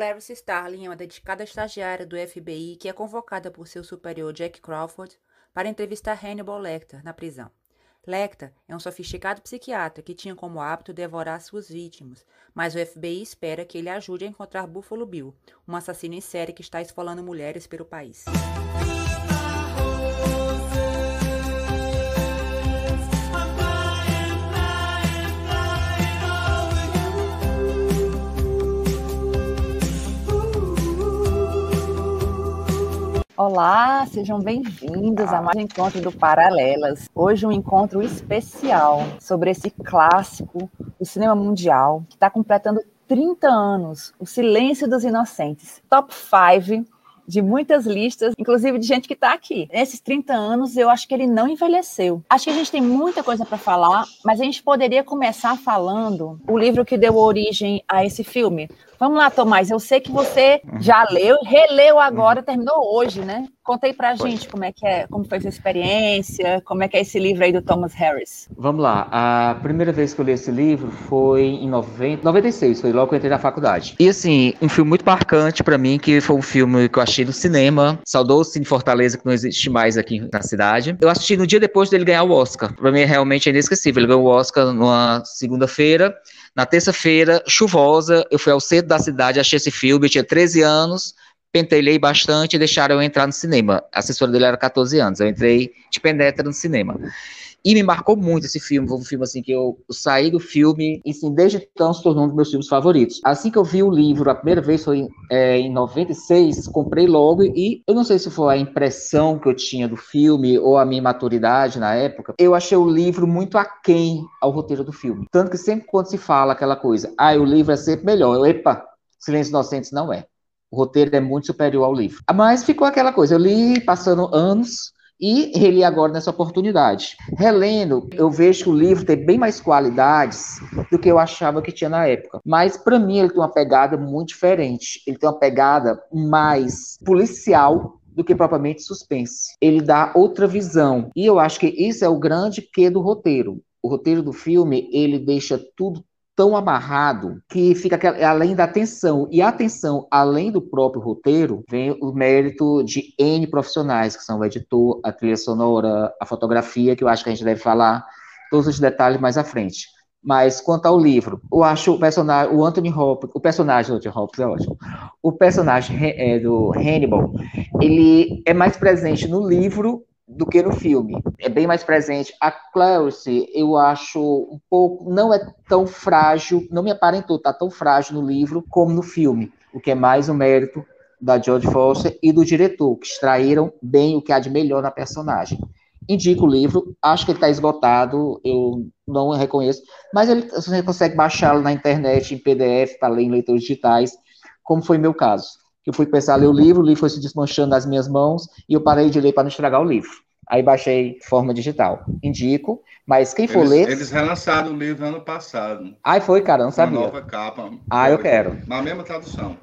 Clarice Starling é uma dedicada estagiária do FBI que é convocada por seu superior Jack Crawford para entrevistar Hannibal Lecter na prisão. Lecter é um sofisticado psiquiatra que tinha como hábito devorar suas vítimas, mas o FBI espera que ele ajude a encontrar Buffalo Bill, um assassino em série que está esfolando mulheres pelo país. Olá, sejam bem-vindos a mais um encontro do Paralelas. Hoje um encontro especial sobre esse clássico do cinema mundial que está completando 30 anos, O Silêncio dos Inocentes. Top 5 de muitas listas, inclusive de gente que está aqui. Nesses 30 anos, eu acho que ele não envelheceu. Acho que a gente tem muita coisa para falar, mas a gente poderia começar falando o livro que deu origem a esse filme, Vamos lá, Tomás. Eu sei que você já leu, releu agora, terminou hoje, né? Conta aí pra gente como é que é, como foi essa experiência, como é que é esse livro aí do Thomas Harris. Vamos lá. A primeira vez que eu li esse livro foi em 90, 96, foi logo que eu entrei na faculdade. E assim, um filme muito marcante para mim, que foi um filme que eu achei no cinema, saudou o Cine Fortaleza, que não existe mais aqui na cidade. Eu assisti no dia depois dele ganhar o Oscar. Pra mim é realmente inesquecível. Ele ganhou o Oscar numa segunda-feira. Na terça-feira, chuvosa, eu fui ao centro da cidade, achei esse filme, eu tinha 13 anos, pentelhei bastante e deixaram eu entrar no cinema. A assessora dele era 14 anos, eu entrei de penetra no cinema. E me marcou muito esse filme, foi um filme assim que eu, saí do filme e assim, desde então se tornou um dos meus filmes favoritos. Assim que eu vi o livro, a primeira vez foi é, em 96, comprei logo e eu não sei se foi a impressão que eu tinha do filme ou a minha maturidade na época, eu achei o livro muito aquém ao roteiro do filme. Tanto que sempre quando se fala aquela coisa, ah, o livro é sempre melhor, eu, epa, Silêncio Inocentes não é. O roteiro é muito superior ao livro. Mas ficou aquela coisa, eu li passando anos, e reli agora nessa oportunidade. Relendo, eu vejo que o livro tem bem mais qualidades do que eu achava que tinha na época. Mas para mim ele tem uma pegada muito diferente. Ele tem uma pegada mais policial do que propriamente suspense. Ele dá outra visão. E eu acho que isso é o grande quê do roteiro. O roteiro do filme, ele deixa tudo tão amarrado que fica além da atenção. E a atenção, além do próprio roteiro, vem o mérito de N profissionais, que são o editor, a trilha sonora, a fotografia, que eu acho que a gente deve falar todos os detalhes mais à frente. Mas quanto ao livro, eu acho o personagem, o Anthony Hopkins, o personagem do Anthony Hopkins é ótimo. O personagem é, do Hannibal, ele é mais presente no livro do que no filme. É bem mais presente. A Clarice, eu acho um pouco. Não é tão frágil, não me aparentou estar tá tão frágil no livro como no filme, o que é mais um mérito da George Foster e do diretor, que extraíram bem o que há de melhor na personagem. Indico o livro, acho que ele está esgotado, eu não reconheço, mas ele, você consegue baixá-lo na internet, em PDF, para ler em leitores digitais, como foi meu caso eu fui começar a ler o livro, o livro foi se desmanchando nas minhas mãos e eu parei de ler para não estragar o livro. Aí baixei forma digital. Indico, mas quem for eles, ler. Eles relançaram o livro ano passado. Ai, foi, cara, não sabia. Uma nova capa. Ah, eu quero. Na mesma tradução.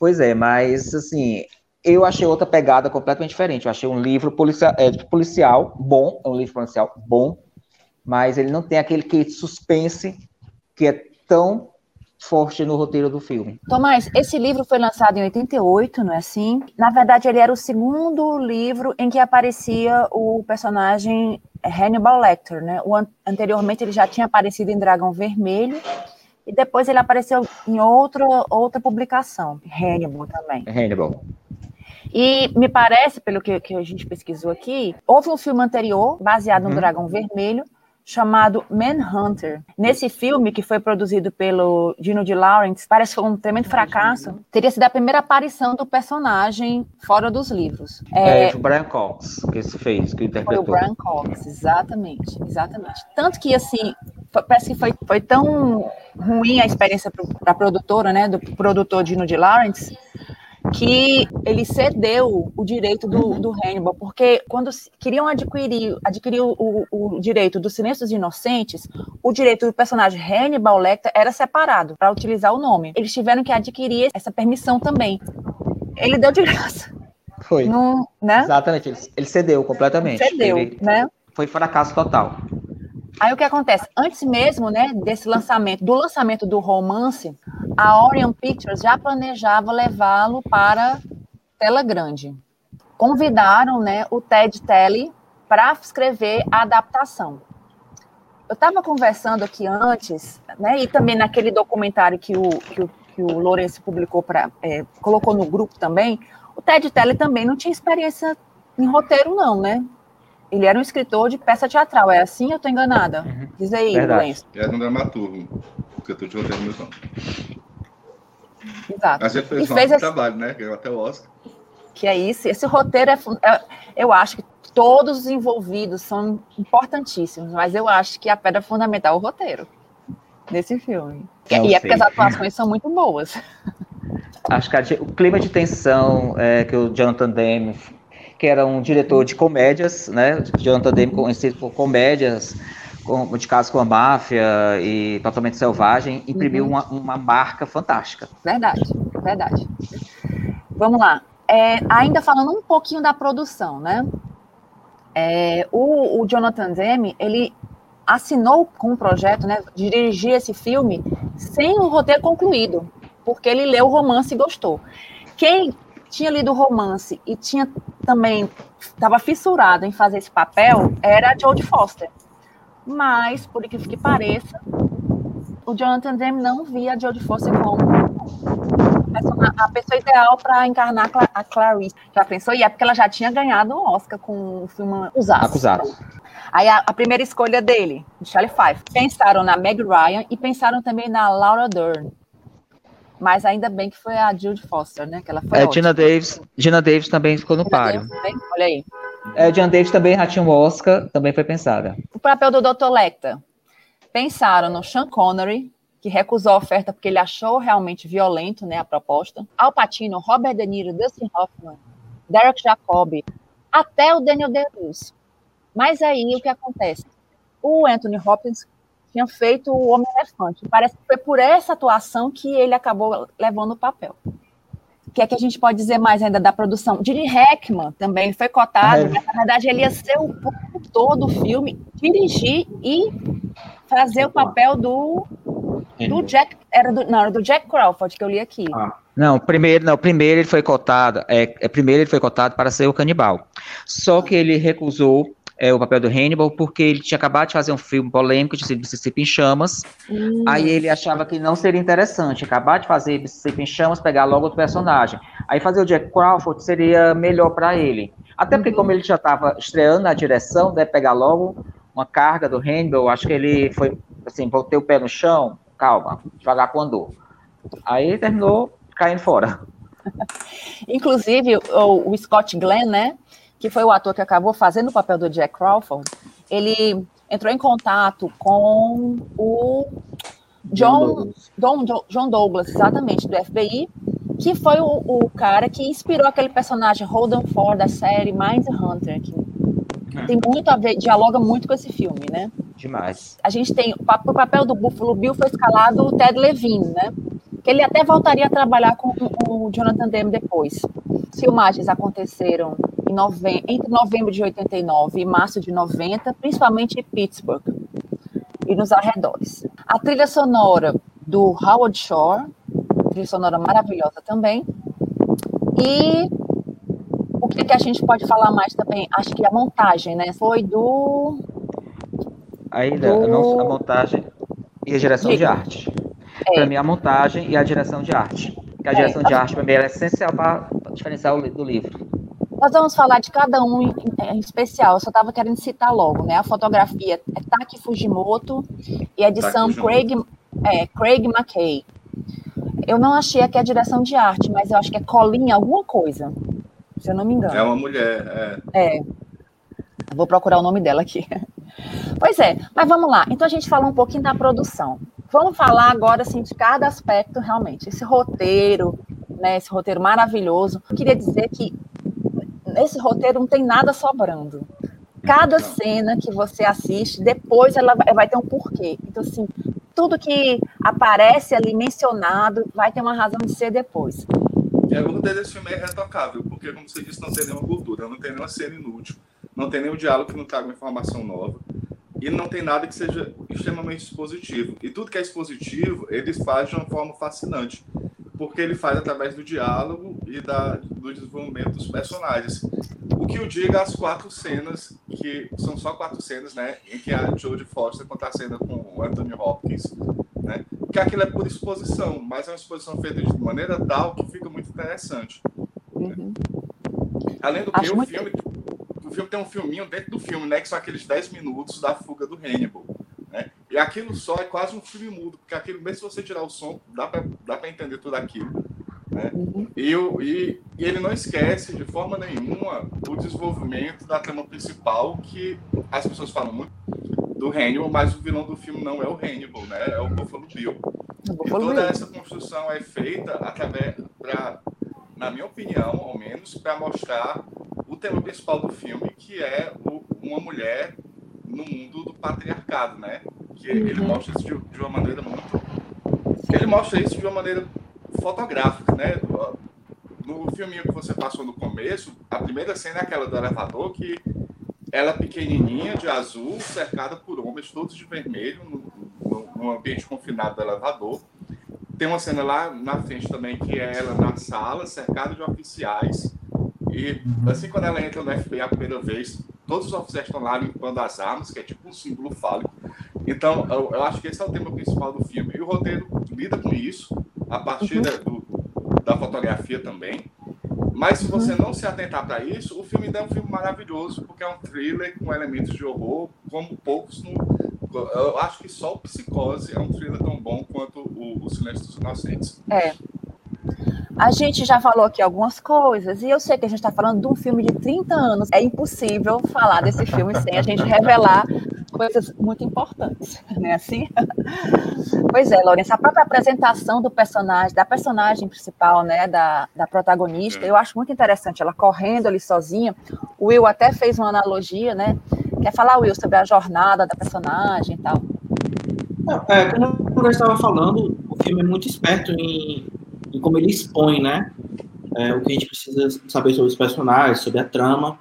Pois é, mas assim, eu achei outra pegada completamente diferente. Eu achei um livro policial, é, policial bom, é um livro policial bom, mas ele não tem aquele que suspense que é tão forte no roteiro do filme. Tomás, esse livro foi lançado em 88, não é assim? Na verdade, ele era o segundo livro em que aparecia o personagem Hannibal Lecter, né? O, anteriormente ele já tinha aparecido em Dragão Vermelho e depois ele apareceu em outra, outra publicação, Hannibal também. Hannibal. E me parece, pelo que, que a gente pesquisou aqui, houve um filme anterior, baseado no uhum. Dragão Vermelho, chamado Manhunter. Nesse filme, que foi produzido pelo Dino de Laurentiis, parece que foi um tremendo fracasso. Teria sido a primeira aparição do personagem fora dos livros. É, é o Brian Cox que se fez, que interpretou. Foi o Brian Cox, exatamente, exatamente. Tanto que, assim, parece que foi, foi tão ruim a experiência para a produtora, né, do produtor Dino de Laurentiis, que ele cedeu o direito do, do Hannibal, porque quando queriam adquirir, adquirir o, o, direito dos silêncios inocentes, o direito do personagem Hannibal Lecter era separado para utilizar o nome. Eles tiveram que adquirir essa permissão também. Ele deu de graça. Foi. No, né? Exatamente, ele, ele, cedeu completamente. Cedeu, ele, né? Foi fracasso total. Aí o que acontece? Antes mesmo, né, desse lançamento, do lançamento do romance, a Orion Pictures já planejava levá-lo para tela grande. Convidaram né, o Ted Telly para escrever a adaptação. Eu estava conversando aqui antes, né, e também naquele documentário que o, que o, que o Lourenço publicou, pra, é, colocou no grupo também, o Ted Telly também não tinha experiência em roteiro, não, né? Ele era um escritor de peça teatral, é assim eu estou enganada? Uhum. Diz aí, Lourenço. Era um dramaturgo, escritor de roteiro mesmo. Exato. Mas ele fez, um fez esse... trabalho, né? Ganhou até o Oscar. Que é isso. Esse roteiro é, é, Eu acho que todos os envolvidos são importantíssimos, mas eu acho que a pedra fundamental é o roteiro desse filme. Não e é porque as atuações são muito boas. Acho que a, o clima de tensão é, que o Jonathan Demme, que era um diretor de comédias, né? Jonathan Demme conhecido por comédias, com, de caso com a máfia e totalmente selvagem, imprimiu uhum. uma, uma marca fantástica. Verdade, verdade. Vamos lá. É, ainda falando um pouquinho da produção, né? É, o, o, Jonathan Demme, ele assinou com o projeto, né, dirigir esse filme sem o roteiro concluído, porque ele leu o romance e gostou. Quem tinha lido o romance e tinha também estava fissurado em fazer esse papel era a Jodie Foster. Mas, por incrível que pareça, o Jonathan Demme não via a Jodie Foster como a pessoa ideal para encarnar a Clarice. Já pensou? E é porque ela já tinha ganhado o Oscar com o filme Os Acusados. Aí a, a, primeira escolha dele, de Charlie Fife. Pensaram na Meg Ryan e pensaram também na Laura Dern. Mas ainda bem que foi a Jude Foster, né? Que ela foi é, Gina Davis, Gina Davis também ficou no páreo. Olha aí. É, Gina Davis também já tinha um Oscar, também foi pensada. O papel do Dr. Lecter. Pensaram no Sean Connery, que recusou a oferta porque ele achou realmente violento né, a proposta. Al Pacino, Robert De Niro, Dustin Hoffman, Derek Jacobi, até o Daniel Day-Lewis. Mas aí o que acontece? O Anthony Hopkins tinha feito o Homem-Elefante. Parece que foi por essa atuação que ele acabou levando o papel. O que é que a gente pode dizer mais ainda da produção? Gene Hackman também foi cotado. É. Na verdade, ele ia ser o todo o filme, dirigir e fazer o papel do do Jack, era do, não, era do Jack Crawford que eu li aqui. Ah. Não, primeiro, não, primeiro ele foi cotado, é, é, primeiro ele foi cotado para ser o canibal. Só que ele recusou é, o papel do Hannibal porque ele tinha acabado de fazer um filme polêmico de Mississippi em Chamas. Hum. Aí ele achava que não seria interessante acabar de fazer Mississippi em Chamas, pegar logo outro personagem. Aí fazer o Jack Crawford seria melhor para ele. Até porque, uhum. como ele já estava estreando na direção, deve pegar logo uma carga do Hannibal, acho que ele foi assim, botei o pé no chão, calma, devagar com andor. Aí terminou caindo fora. Inclusive, o, o, Scott Glenn, né, que foi o ator que acabou fazendo o papel do Jack Crawford, ele entrou em contato com o John, John, Douglas. John Douglas, exatamente, do FBI, que foi o, o, cara que inspirou aquele personagem Holden Ford da série Mindhunter, que é. tem muito a ver, dialoga muito com esse filme, né? Demais. A gente tem, o papel do Buffalo Bill foi escalado o Ted Levine, né? Que ele até voltaria a trabalhar com, com o Jonathan Demme depois. Filmagens aconteceram nove... entre novembro de 89 e março de 90, principalmente em Pittsburgh e nos arredores. A trilha sonora do Howard Shore, trilha sonora maravilhosa também. E o que, que a gente pode falar mais também? Acho que a montagem, né? Foi do ainda do... a montagem e a direção de, de arte. É. Para mim, a montagem e a direção de arte. Porque a é, direção de arte, para mim, é essencial para diferenciar o do livro. Nós vamos falar de cada um em, em especial. Eu só estava querendo citar logo, né? A fotografia é Taki Fujimoto e a edição Craig, é, Craig McKay. Eu não achei aqui a direção de arte, mas eu acho que é Colin alguma coisa, se eu não me engano. É uma mulher, é. É. Vou procurar o nome dela aqui. Pois é, mas vamos lá. Então a gente falou um pouquinho da produção. Vamos falar agora assim, de cada aspecto realmente. Esse roteiro, né, esse roteiro maravilhoso. Eu queria dizer que nesse roteiro não tem nada sobrando. Cada cena que você assiste, depois ela vai ter um porquê. Então, assim, tudo que aparece ali mencionado vai ter uma razão de ser depois. E a roteiro desse filme é retocável, porque, como você disse, não tem nenhuma cultura, não tem nenhuma cena inútil, não tem nenhum diálogo que não traga uma informação nova. e não tem nada que seja extremamente expositivo. E tudo que é expositivo, ele faz de uma forma fascinante, porque ele faz através do diálogo e da, do desenvolvimento dos personagens. O que eu digo as quatro cenas, que são só quatro cenas, né, em que a Jodie Foster conta a cena com o Anthony Hopkins, né, que aquilo é por exposição, mas é uma exposição feita de maneira tal que fica muito interessante. Uhum. Além do que, Acho o muito... filme o filme tem um filminho dentro do filme, né? Que são aqueles 10 minutos da fuga do Hannibal. E aquilo só é quase um filme mudo, porque aquilo, mesmo se você tirar o som, dá para dá pra entender tudo aquilo. Né? Uhum. E, e, e, ele não esquece de forma nenhuma o desenvolvimento da trama principal, que as pessoas falam muito do Hannibal, mas o vilão do filme não é o Hannibal, né? É o Buffalo Bill. e toda essa construção é feita através, pra, na minha opinião, ao menos, para mostrar o tema principal do filme, que é o, uma mulher no mundo do patriarcado, né? Que uhum. ele mostra isso de, de, uma maneira muito. Ele mostra isso de uma maneira fotográfica, né? No filminho que você passou no começo, a primeira cena é aquela do elevador que ela é pequenininha, de azul, cercada por homens todos de vermelho, no ambiente confinado do elevador. Tem uma cena lá na frente também que é ela na sala, cercada de oficiais e uhum. assim, quando ela entra no FBI a primeira vez, todos os oficiais estão lá limpando as armas, que é tipo um símbolo fálico. Então, eu, eu acho que esse é o tema principal do filme. E o roteiro lida com isso, a partir uhum. da, do, da fotografia também. Mas se você uhum. não se atentar para isso, o filme ainda é um filme maravilhoso, porque é um thriller com elementos de horror, como poucos no. Eu acho que só o Psicose é um thriller tão bom quanto o, o Silêncio dos Inocentes. É, a gente já falou aqui algumas coisas, e eu sei que a gente está falando de um filme de 30 anos. É impossível falar desse filme sem a gente revelar coisas muito importantes, não é assim? Pois é, Lourenço, a própria apresentação do personagem, da personagem principal, né, da, da protagonista, eu acho muito interessante, ela correndo ali sozinha. O Will até fez uma analogia, né? Quer falar, Will, sobre a jornada da personagem e tal? É, como eu estava falando, o filme é muito esperto em e como ele expõe, né? É, o que a gente precisa saber sobre os personagens, sobre a trama.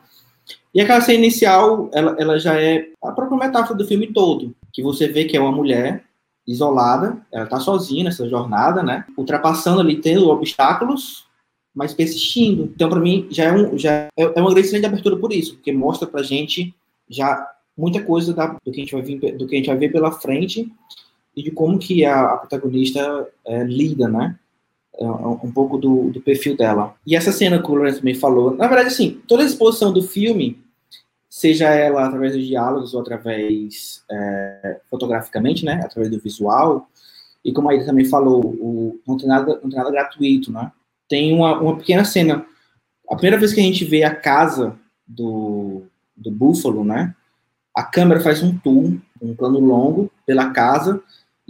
E aquela cena inicial, ela, ela já é a própria metáfora do filme todo, que você vê que é uma mulher isolada, ela está sozinha nessa jornada, né? Ultrapassando ali, tendo obstáculos, mas persistindo. Então, para mim, já é, um, já é, é uma grande cena de abertura por isso, porque mostra pra gente já muita coisa da, do, que a gente vai vir, do que a gente vai ver pela frente e de como que a, a protagonista é, lida, né? É, um pouco do, do, perfil dela. E essa cena que o Lourenço também falou, na verdade, assim, toda a exposição do filme, seja ela através dos diálogos ou através é, fotograficamente, né, através do visual, e como a Ida também falou, o, não, tem nada, não tem nada gratuito, né? Tem uma, uma pequena cena, a primeira vez que a gente vê a casa do, do Búfalo, né, a câmera faz um tour, um plano longo pela casa,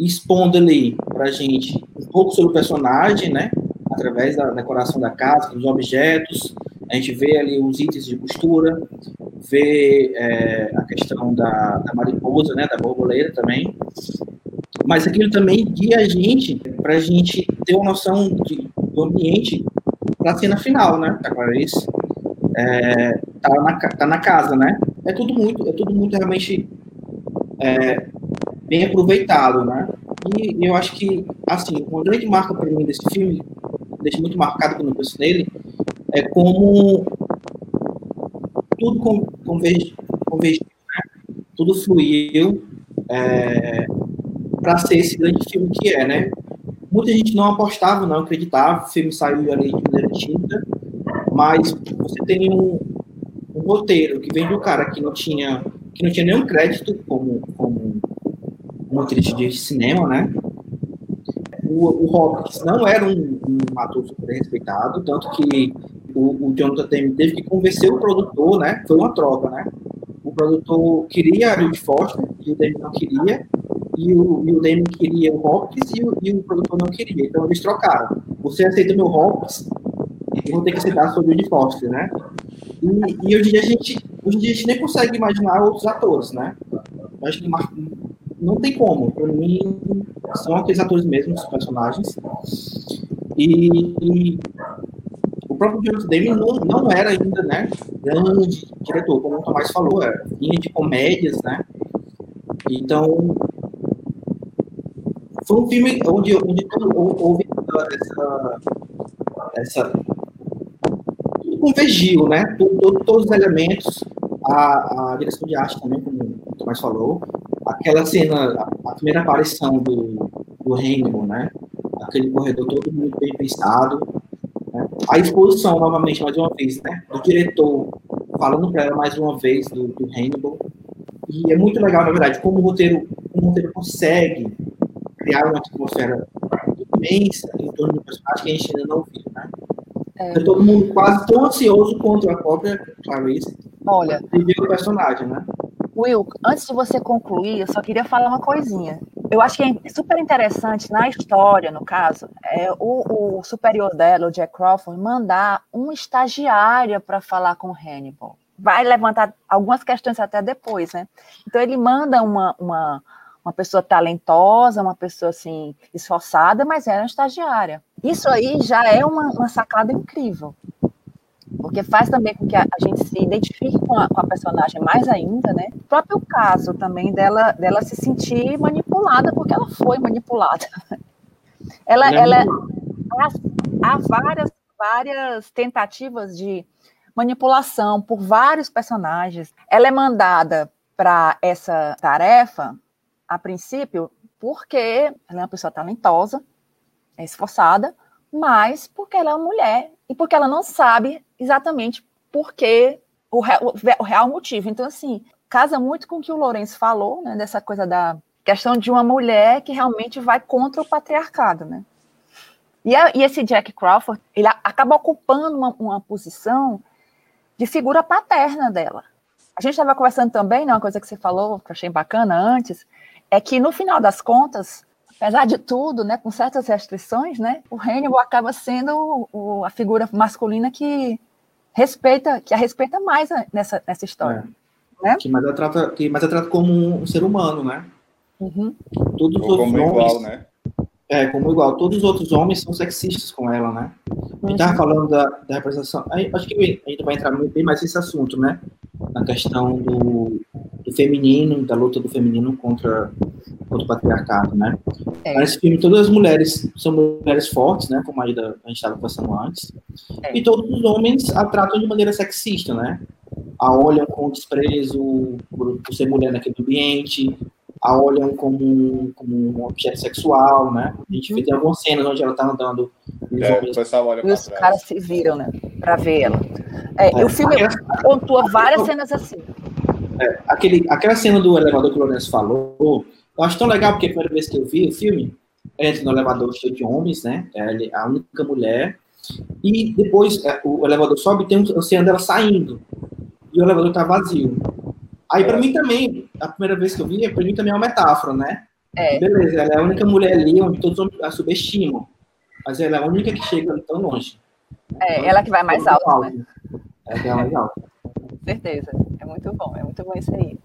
expondo ali para a gente um pouco sobre o personagem, né? Através da decoração da casa, dos objetos, a gente vê ali os itens de costura, vê é, a questão da, da, mariposa, né? Da borboleta também. Mas aquilo também guia a gente para a gente ter uma noção de, do ambiente para a cena final, né? Da Clarice. É, tá, na, tá na casa, né? É tudo muito, é tudo muito realmente é, bem aproveitado, né? E eu acho que, assim, uma grande marca para mim desse filme, deixa muito marcado quando eu penso nele, é como tudo convergiu, convergiu né? tudo fluiu é, para ser esse grande filme que é, né? Muita gente não apostava, não acreditava, o filme saiu ali de maneira tinta, mas você tem um, um roteiro que vem do cara que não tinha que não tinha nenhum crédito como, como uma atriz de cinema, né? O, o Hopkins não era um, um ator super respeitado, tanto que o, o Jonathan Demme teve que convencer o produtor, né? Foi uma troca, né? O produtor queria a Judy Foster e o Demme não queria, e o, e o Demme queria o Hopkins e o, e o produtor não queria. Então eles trocaram. Você aceita meu Hopkins, eu vou ter que aceitar a sua Judy Foster, né? E, e, hoje em dia a gente, hoje em dia a gente nem consegue imaginar outros atores, né? Acho que não tem como. Para mim, são aqueles atores mesmo, os personagens. E, e o próprio James Damon não, não era ainda, né, grande diretor, como o Tomás falou, era linha de comédias, né, Então, foi um filme onde, onde houve essa, essa convergiu, né? Todos os elementos, a, a direção de arte também, como o Tomás falou, aquela cena, a, primeira aparição do, do Hannibal, né? Aquele corredor todo muito bem pensado. Né? A exposição, novamente, mais uma vez, né? Do diretor falando para ela mais uma vez do, do Hannibal. E é muito legal, na verdade, como o roteiro, como o roteiro consegue criar uma atmosfera imensa em torno do personagem que a gente ainda não viu, né? É. Tá todo mundo quase tão ansioso quanto a própria Clarice Olha, ver o personagem, né? Will, antes de você concluir, eu só queria falar uma coisinha. Eu acho que é super interessante na história, no caso, é o, o superior dela, o Jack Crawford, mandar um estagiário para falar com Hannibal. Vai levantar algumas questões até depois, né? Então ele manda uma, uma, uma pessoa talentosa, uma pessoa assim esforçada, mas era uma estagiária. Isso aí já é uma, uma sacada incrível porque faz também com que a, a gente se identifique com a, com a, personagem mais ainda, né? O próprio caso também dela, dela se sentir manipulada, porque ela foi manipulada. Ela, ela, há, há várias, várias tentativas de manipulação por vários personagens. Ela é mandada para essa tarefa, a princípio, porque ela é uma pessoa talentosa, é esforçada, mas porque ela é uma mulher e porque ela não sabe exatamente por que o, o, o real motivo. Então, assim, casa muito com o que o Lourenço falou, né, dessa coisa da questão de uma mulher que realmente vai contra o patriarcado, né? E, a, e esse Jack Crawford, ele acaba ocupando uma, uma, posição de figura paterna dela. A gente estava conversando também, né, uma coisa que você falou, que eu achei bacana antes, é que no final das contas, apesar de tudo, né, com certas restrições, né, o Hannibal acaba sendo o, a figura masculina que respeita, que a respeita mais nessa, nessa história. É. Né? Que mais a trata, que mais a trata como um ser humano, né? Uhum. Todos os como homens, igual, né? É, como igual. Todos os outros homens são sexistas com ela, né? A gente estava falando da, da representação. Aí, acho que a gente vai entrar bem mais nesse assunto, né? Na questão do, do feminino, da luta do feminino contra, contra o patriarcado, né? É. Nesse filme, todas as mulheres são mulheres fortes, né? Como a, gente estava conversando antes. É. E todos os homens a tratam de maneira sexista, né? A olham com desprezo por, por ser mulher naquele ambiente, a olham como, como um objeto sexual, né? A gente vê tem algumas cenas onde ela tá andando. É, e os caras se viram, né? Pra ver ela. É, é, o filme pontua várias cenas assim. É, aquele, aquela cena do elevador que o Lourenço falou, eu acho tão legal, porque a primeira vez que eu vi o filme, entra no elevador cheio de homens, né? É a única mulher. E depois é, o elevador sobe e tem um cena dela saindo. E o elevador tá vazio. Aí, para mim também, a primeira vez que eu vi, para mim também é uma metáfora, né? É. Beleza, ela é a única mulher ali onde todos a subestimam. Mas ela é a única que chega tão longe. É, então, ela que vai mais alto, alto, né? É, é mais alto. Certeza. É muito bom, é muito bom isso aí.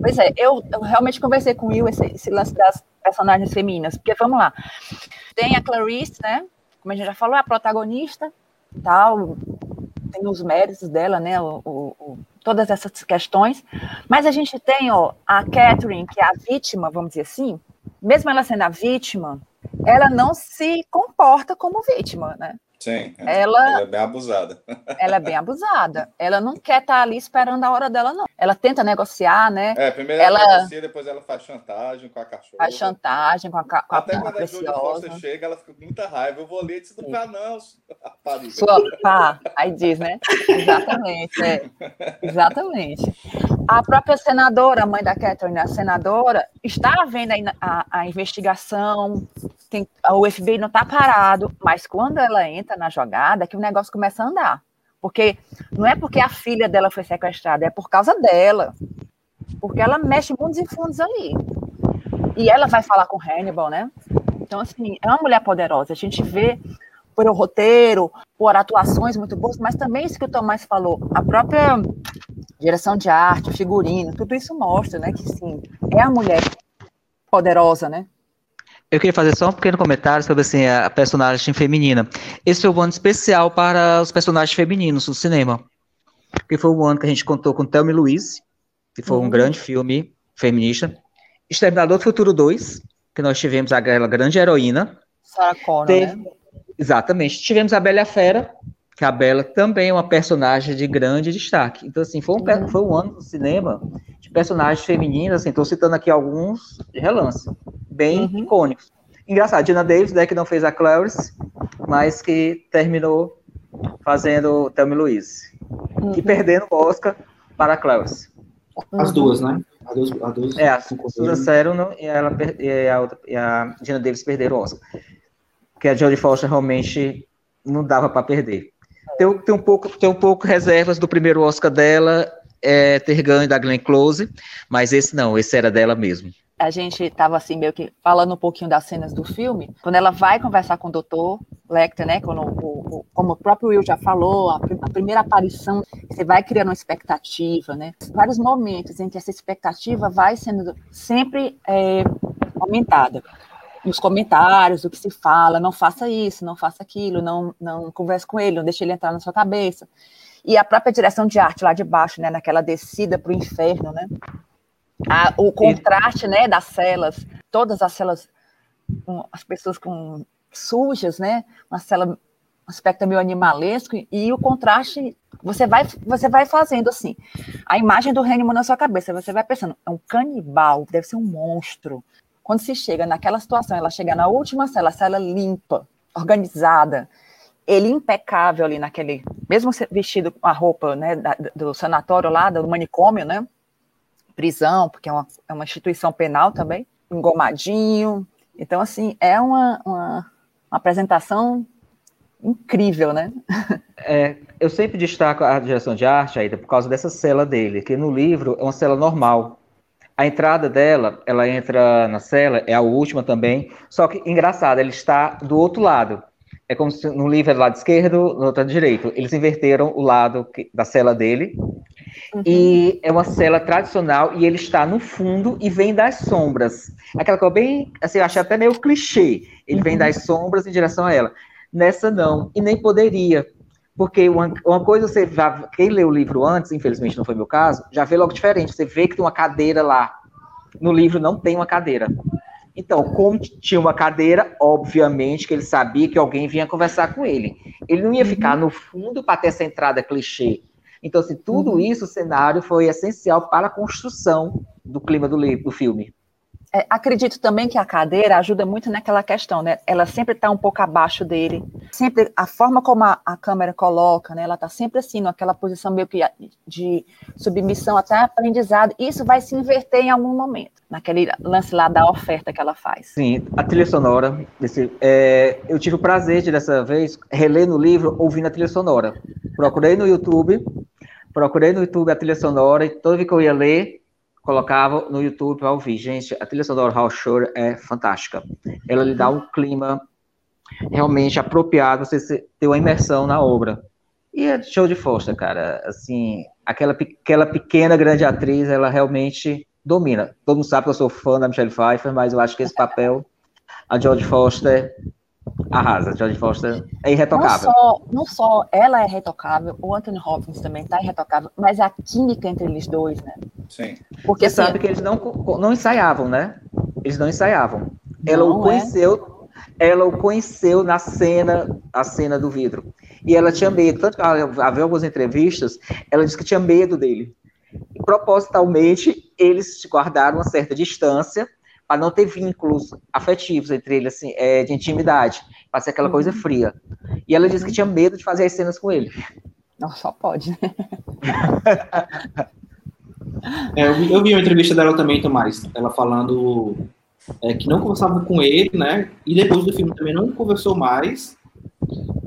Pois é, eu, eu realmente conversei com o Will esse, esse lance das personagens femininas, porque vamos lá. Tem a Clarice, né? Como a gente já falou, é a protagonista, tal, tem os méritos dela, né? O, o, todas essas questões. Mas a gente tem ó, a Catherine, que é a vítima, vamos dizer assim, mesmo ela sendo a vítima, ela não se comporta como vítima, né? Sim, ela, ela é bem abusada. Ela é bem abusada. Ela não quer estar ali esperando a hora dela, não. Ela tenta negociar, né? É, primeiro ela, ela negocia, depois ela faz chantagem com a cachorra. Faz chantagem com a, com Até a quando a Jodie Foster chega, ela fica com muita raiva. Eu vou ler e não pá, não. Sua pá, aí diz, né? Exatamente, é. Exatamente. A própria senadora, a mãe da Catherine, a senadora, está vendo a, a, a investigação, tem, o FBI não está parado, mas quando ela entra na jogada, é que o negócio começa a andar. Porque não é porque a filha dela foi sequestrada, é por causa dela. Porque ela mexe mundos e fundos ali. E ela vai falar com Hannibal, né? Então, assim, é uma mulher poderosa. A gente vê por o roteiro, por atuações muito boas, mas também isso que o Tomás falou, a própria direção de arte, figurino, tudo isso mostra, né, que sim, é a mulher poderosa, né? Eu queria fazer só um pequeno comentário sobre assim, a personagem feminina. Esse foi um ano especial para os personagens femininos do cinema. Porque foi o ano que a gente contou com Thelma e Louise, que foi uhum. um grande filme feminista. Exterminador do Futuro 2, que nós tivemos aquela grande heroína. Sarah Connor, Teve... né? Exatamente. Tivemos a Bela Fera, que a Bela também é uma personagem de grande destaque. Então, assim, foi um, uhum. foi um ano no cinema de personagens femininas, assim, estou citando aqui alguns de relance, bem uhum. icônicos. Engraçado, Dina Davis, né, que não fez a Clarice, mas que terminou fazendo Thelma Louise. Uhum. E perdendo o Oscar para a Clarice. As duas, né? As duas, as duas é, a Susan Sarandon e, ela, e, a, e a Gina Davis perderam o Oscar. Porque a Jodie Foster realmente não dava para perder. Tem, tem, um pouco, tem um pouco reservas do primeiro Oscar dela é, ter ganho da Glenn Close, mas esse não, esse era dela mesmo. A gente estava assim meio que falando um pouquinho das cenas do filme, quando ela vai conversar com o doutor Lecter, né, quando o, o, como o próprio Will já falou, a, a, primeira aparição, você vai criando uma expectativa, né, vários momentos em que essa expectativa vai sendo sempre é, aumentada nos comentários, o que se fala, não faça isso, não faça aquilo, não, não converse com ele, não deixe ele entrar na sua cabeça. E a própria direção de arte lá de baixo, né, naquela descida para o inferno, né? A, o contraste, né, das celas, todas as celas, as pessoas com sujas, né, uma cela, um aspecto meio animalesco, e o contraste, você vai, você vai fazendo assim, a imagem do Hannibal na sua cabeça, você vai pensando, é um canibal, deve ser um monstro, quando se chega naquela situação, ela chega na última cela, a cela limpa, organizada, ele impecável ali naquele, mesmo vestido com a roupa né, da, do sanatório lá, do manicômio, né? Prisão, porque é uma, é uma instituição penal também, engomadinho. Então, assim, é uma, uma, uma apresentação incrível, né? É, eu sempre destaco a direção de arte, Aida, por causa dessa cela dele, que no livro é uma cela normal. A entrada dela, ela entra na cela, é a última também, só que, engraçado, ela está do outro lado. É como se no livro é do lado esquerdo, no outro direito. Eles inverteram o lado da cela dele. Uhum. E é uma cela tradicional e ele está no fundo e vem das sombras. Aquela coisa bem, assim, eu achei até meio clichê. Ele uhum. vem das sombras em direção a ela. Nessa não, e nem poderia, porque uma, uma coisa você já, quem leu o livro antes, infelizmente não foi meu caso, já vê logo diferente. Você vê que tem uma cadeira lá. No livro não tem uma cadeira. Então, como tinha uma cadeira, obviamente que ele sabia que alguém vinha conversar com ele. Ele não ia ficar uhum. no fundo para ter essa entrada clichê. Então, assim, tudo uhum. isso, o cenário, foi essencial para a construção do clima do, livro, do filme. É, acredito também que a cadeira ajuda muito naquela questão, né? Ela sempre está um pouco abaixo dele. Sempre a forma como a, a câmera coloca, né? Ela está sempre assim, naquela posição meio que de submissão até aprendizado. Isso vai se inverter em algum momento, naquele lance lá da oferta que ela faz. Sim, a trilha sonora. É, eu tive o prazer de dessa vez reler no livro ouvindo a trilha sonora. Procurei no YouTube, procurei no YouTube a trilha sonora e toda vez que eu ia ler colocava no YouTube para ouvir. Gente, a trilha sonora Hal Shore é fantástica. Ela lhe dá um clima realmente apropriado, você ter uma imersão na obra. E é show de força, cara. Assim, aquela, aquela pequena grande atriz, ela realmente domina. Todo mundo sabe que eu sou fã da Michelle Pfeiffer, mas eu acho que esse papel, a Jodie Foster arrasa. Jodie Foster é irretocável. Não só, não só ela é retocável, o Anthony Hopkins também está irretocável, mas a química entre eles dois, né? Sim. Porque assim, sabe que eles não, não ensaiavam, né? Eles não ensaiavam. Ela não, o é? conheceu, é? ela o conheceu na cena, a cena do vidro. E ela tinha medo, tanto que havia algumas entrevistas, ela disse que tinha medo dele. E, propositalmente, eles guardaram uma certa distância para não ter vínculos afetivos entre eles, assim, é, de intimidade, para ser aquela coisa uhum. fria. E ela disse que tinha medo de fazer as cenas com ele. Não, só pode. é, eu, vi, eu, vi, uma entrevista dela também, Tomás, ela falando é, que não conversava com ele, né? E depois do filme também não conversou mais.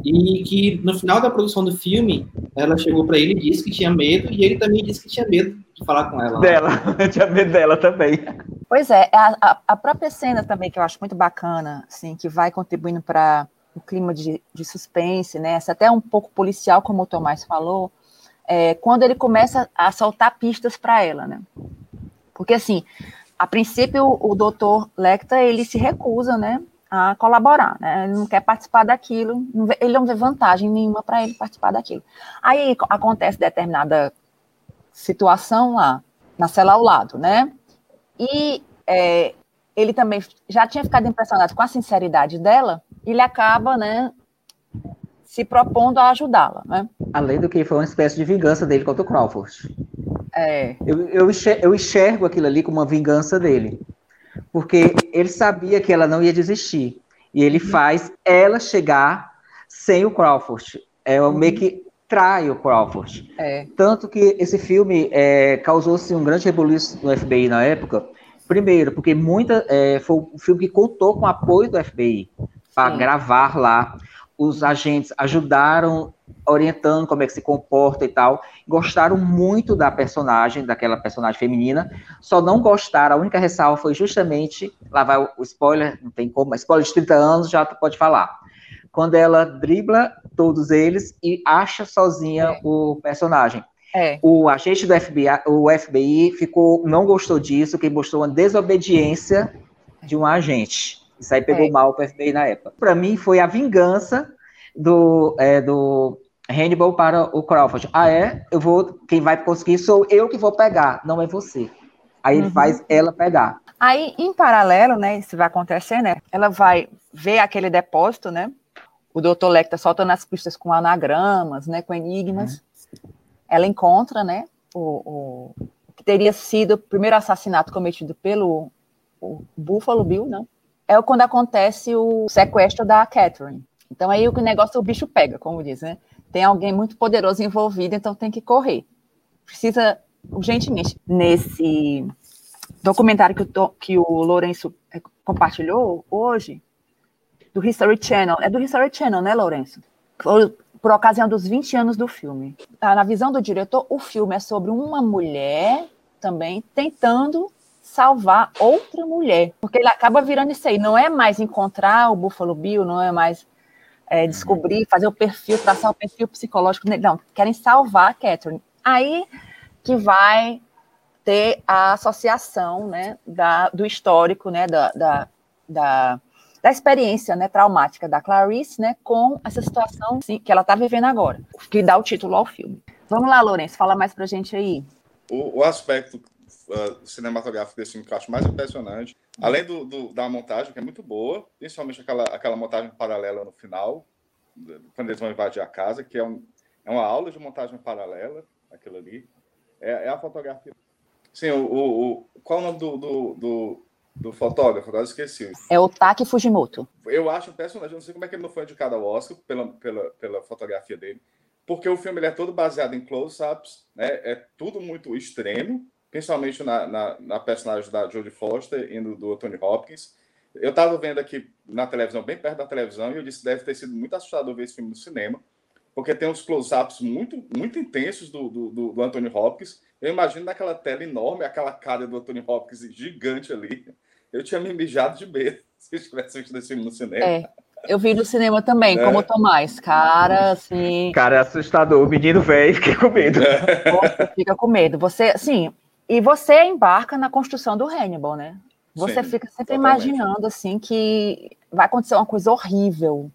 E que no final da produção do filme, ela chegou para ele e disse que tinha medo, e ele também disse que tinha medo de falar com ela. Dela, tinha medo dela também. Pois é, a, a, própria cena também que eu acho muito bacana, assim, que vai contribuindo para o clima de, de suspense, né? Essa até um pouco policial, como o Tomás falou, é, quando ele começa a soltar pistas para ela, né? Porque assim, a princípio o, o doutor Lecter ele se recusa, né, a colaborar, né? Ele não quer participar daquilo, não vê, ele não vê vantagem nenhuma para ele participar daquilo. Aí acontece determinada situação lá na cela ao lado, né? E é, ele também já tinha ficado impressionado com a sinceridade dela, ele acaba, né, se propondo a ajudá-la, né? Além do que foi uma espécie de vingança dele contra o Crawford. É. Eu, eu, enxergo, eu enxergo aquilo ali como uma vingança dele. Porque ele sabia que ela não ia desistir. E ele uhum. faz ela chegar sem o Crawford. É uhum. meio que trai o Crawford. É. Tanto que esse filme é, causou-se um grande rebuliço no FBI na época. Primeiro, porque muita, é, foi um filme que contou com o apoio do FBI para gravar lá. Os agentes ajudaram orientando como é que se comporta e tal. Gostaram muito da personagem, daquela personagem feminina. Só não gostaram, a única ressalva foi justamente, lá vai o, spoiler, não tem como, spoiler de 30 anos já pode falar quando ela dribla todos eles e acha sozinha é. o personagem. É. O agente do FBI, o FBI ficou, não gostou disso, que mostrou uma desobediência de um agente. Isso aí pegou é. mal para o FBI na época. Para mim, foi a vingança do, é, do Hannibal para o Crawford. Ah, é? Eu vou. Quem vai conseguir sou eu que vou pegar, não é você. Aí uhum. ele faz ela pegar. Aí, em paralelo, né? Isso vai acontecer, né? Ela vai ver aquele depósito, né? o doutor Lecter soltando as pistas com anagramas, né, com enigmas. Uhum. Ela encontra, né, o, o, que teria sido o primeiro assassinato cometido pelo Buffalo Bill, não? É quando acontece o sequestro da Catherine. Então aí o negócio o bicho pega, como diz, né? Tem alguém muito poderoso envolvido, então tem que correr. Precisa urgentemente. Nesse documentário que o, que o Lourenço eh, compartilhou hoje, do History Channel. É do History Channel, né, Lourenço? Por, por ocasião dos 20 anos do filme. Tá, na visão do diretor, o filme é sobre uma mulher também tentando salvar outra mulher. Porque ele acaba virando isso aí. Não é mais encontrar o Buffalo Bill, não é mais é, descobrir, fazer o perfil, traçar o perfil psicológico. Não, querem salvar a Catherine. Aí que vai ter a associação né, da, do histórico, né, da, da, da da experiência né, traumática da Clarice né, com essa situação sim, que ela está vivendo agora, que dá o título ao filme. Vamos lá, Lourenço, fala mais para a gente aí. O, o aspecto uh, cinematográfico desse filme que eu acho mais impressionante, além do, do, da montagem, que é muito boa, principalmente aquela, aquela montagem paralela no final, quando eles vão invadir a casa, que é, um, é uma aula de montagem paralela, aquilo ali, é, é a fotografia. Sim, o, o, o, qual o nome do, do, do do fotógrafo, agora esqueci. É o Taki Fujimoto. Eu acho um personagem, não sei como é que ele não foi indicado ao Oscar pela, pela, pela fotografia dele, porque o filme ele é todo baseado em close-ups, né? é tudo muito extremo, principalmente na, na, na personagem da Jodie Foster e do Tony Hopkins. Eu estava vendo aqui na televisão, bem perto da televisão, e eu disse que deve ter sido muito assustador ver esse filme no cinema, porque tem uns close-ups muito, muito intensos do, do, do Anthony Hopkins. Eu imagino naquela tela enorme, aquela cara do Anthony Hopkins gigante ali eu tinha me mijado de medo se eu tivesse visto esse filme no cinema. É. Eu vi no cinema também, é. como o Tomás. Cara, assim. Cara, é assustador. O menino velho fica com medo. Você fica com medo. Você, assim, e você embarca na construção do Hannibal, né? Você Sim, fica sempre totalmente. imaginando, assim, que vai acontecer uma coisa horrível.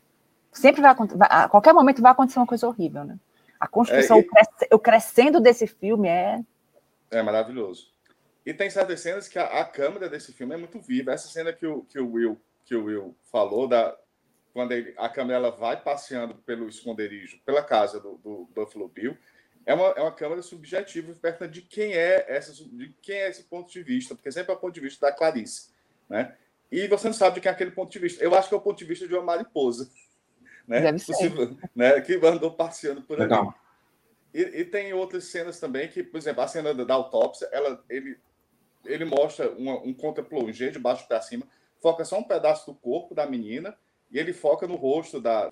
Sempre vai acontecer. A qualquer momento vai acontecer uma coisa horrível, né? A construção, é, e... o crescendo desse filme é. É maravilhoso. E tem certas cenas que a, a, câmera desse filme é muito viva. Essa cena que o, que o, Will, que o Will falou, da, quando ele, a câmera ela vai passeando pelo esconderijo, pela casa do, do Buffalo Bill, é uma, é uma câmera subjetiva perto de quem é essa, de quem é esse ponto de vista, porque sempre é o ponto de vista da Clarice, né? E você não sabe de quem é aquele ponto de vista. Eu acho que é o ponto de vista de uma mariposa, né? Deve ser. né? Que andou passeando por ali. E, e, tem outras cenas também que, por exemplo, a cena da, da autópsia, ela, ele ele mostra uma, um contra-plongé de baixo para cima, foca só um pedaço do corpo da menina e ele foca no rosto da,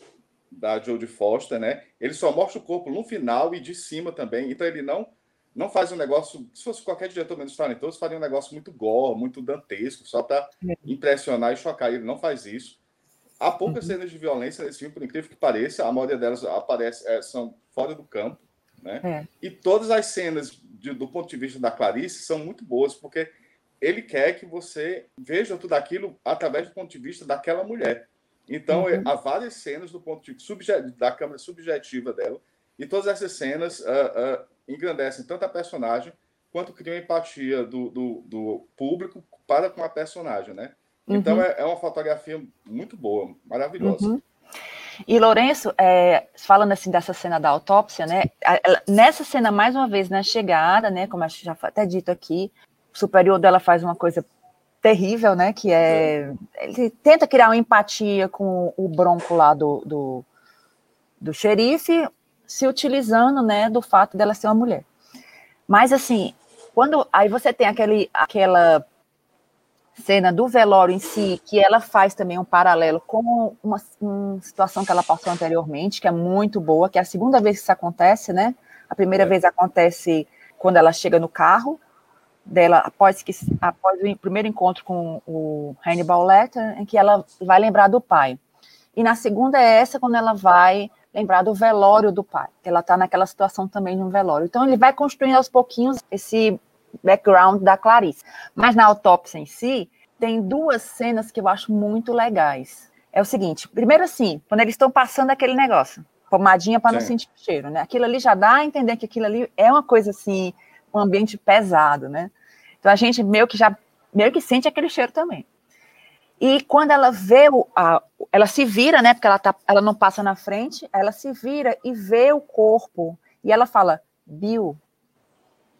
da Jodie Foster, né? Ele só mostra o corpo no final e de cima também. Então ele não não faz um negócio. Se fosse qualquer diretor menos talentoso, faria um negócio muito gore, muito dantesco, só para é. impressionar e chocar. Ele não faz isso. Há poucas uhum. cenas de violência nesse filme, por incrível que pareça. A maioria delas aparece, é, são fora do campo, né? É. E todas as cenas de, do ponto de vista da Clarice, são muito boas, porque ele quer que você veja tudo aquilo através do ponto de vista daquela mulher. Então, uhum. há várias cenas do ponto de vista da câmera subjetiva dela, e todas essas cenas uh, uh, engrandecem tanto a personagem quanto cria empatia do, do, do, público para com a personagem, né? Então uhum. é, é, uma fotografia muito boa, maravilhosa. Uhum. E Lourenço, é, falando assim dessa cena da autópsia, né? Nessa cena, mais uma vez, na chegada, né? Como já foi até dito aqui, o superior dela faz uma coisa terrível, né? Que é. Ele tenta criar uma empatia com o bronco lá do, do, do xerife, se utilizando, né, do fato dela ser uma mulher. Mas assim, quando aí você tem aquele, aquela cena do velório em si, que ela faz também um paralelo com uma, uma, situação que ela passou anteriormente, que é muito boa, que é a segunda vez que isso acontece, né? A primeira é. vez acontece quando ela chega no carro dela, após, que, após o primeiro encontro com o Hannibal Lecter, em que ela vai lembrar do pai. E na segunda é essa, quando ela vai lembrar do velório do pai, que ela está naquela situação também no velório. Então ele vai construindo aos pouquinhos esse background da Clarice. Mas na autópsia em si, tem duas cenas que eu acho muito legais. É o seguinte, primeiro assim, quando eles estão passando aquele negócio, pomadinha para não sentir cheiro, né? Aquilo ali já dá a entender que aquilo ali é uma coisa assim, um ambiente pesado, né? Então a gente meio que já meio que sente aquele cheiro também. E quando ela vê o, a, ela se vira, né? Porque ela, tá, ela não passa na frente, ela se vira e vê o corpo. E ela fala, Bill,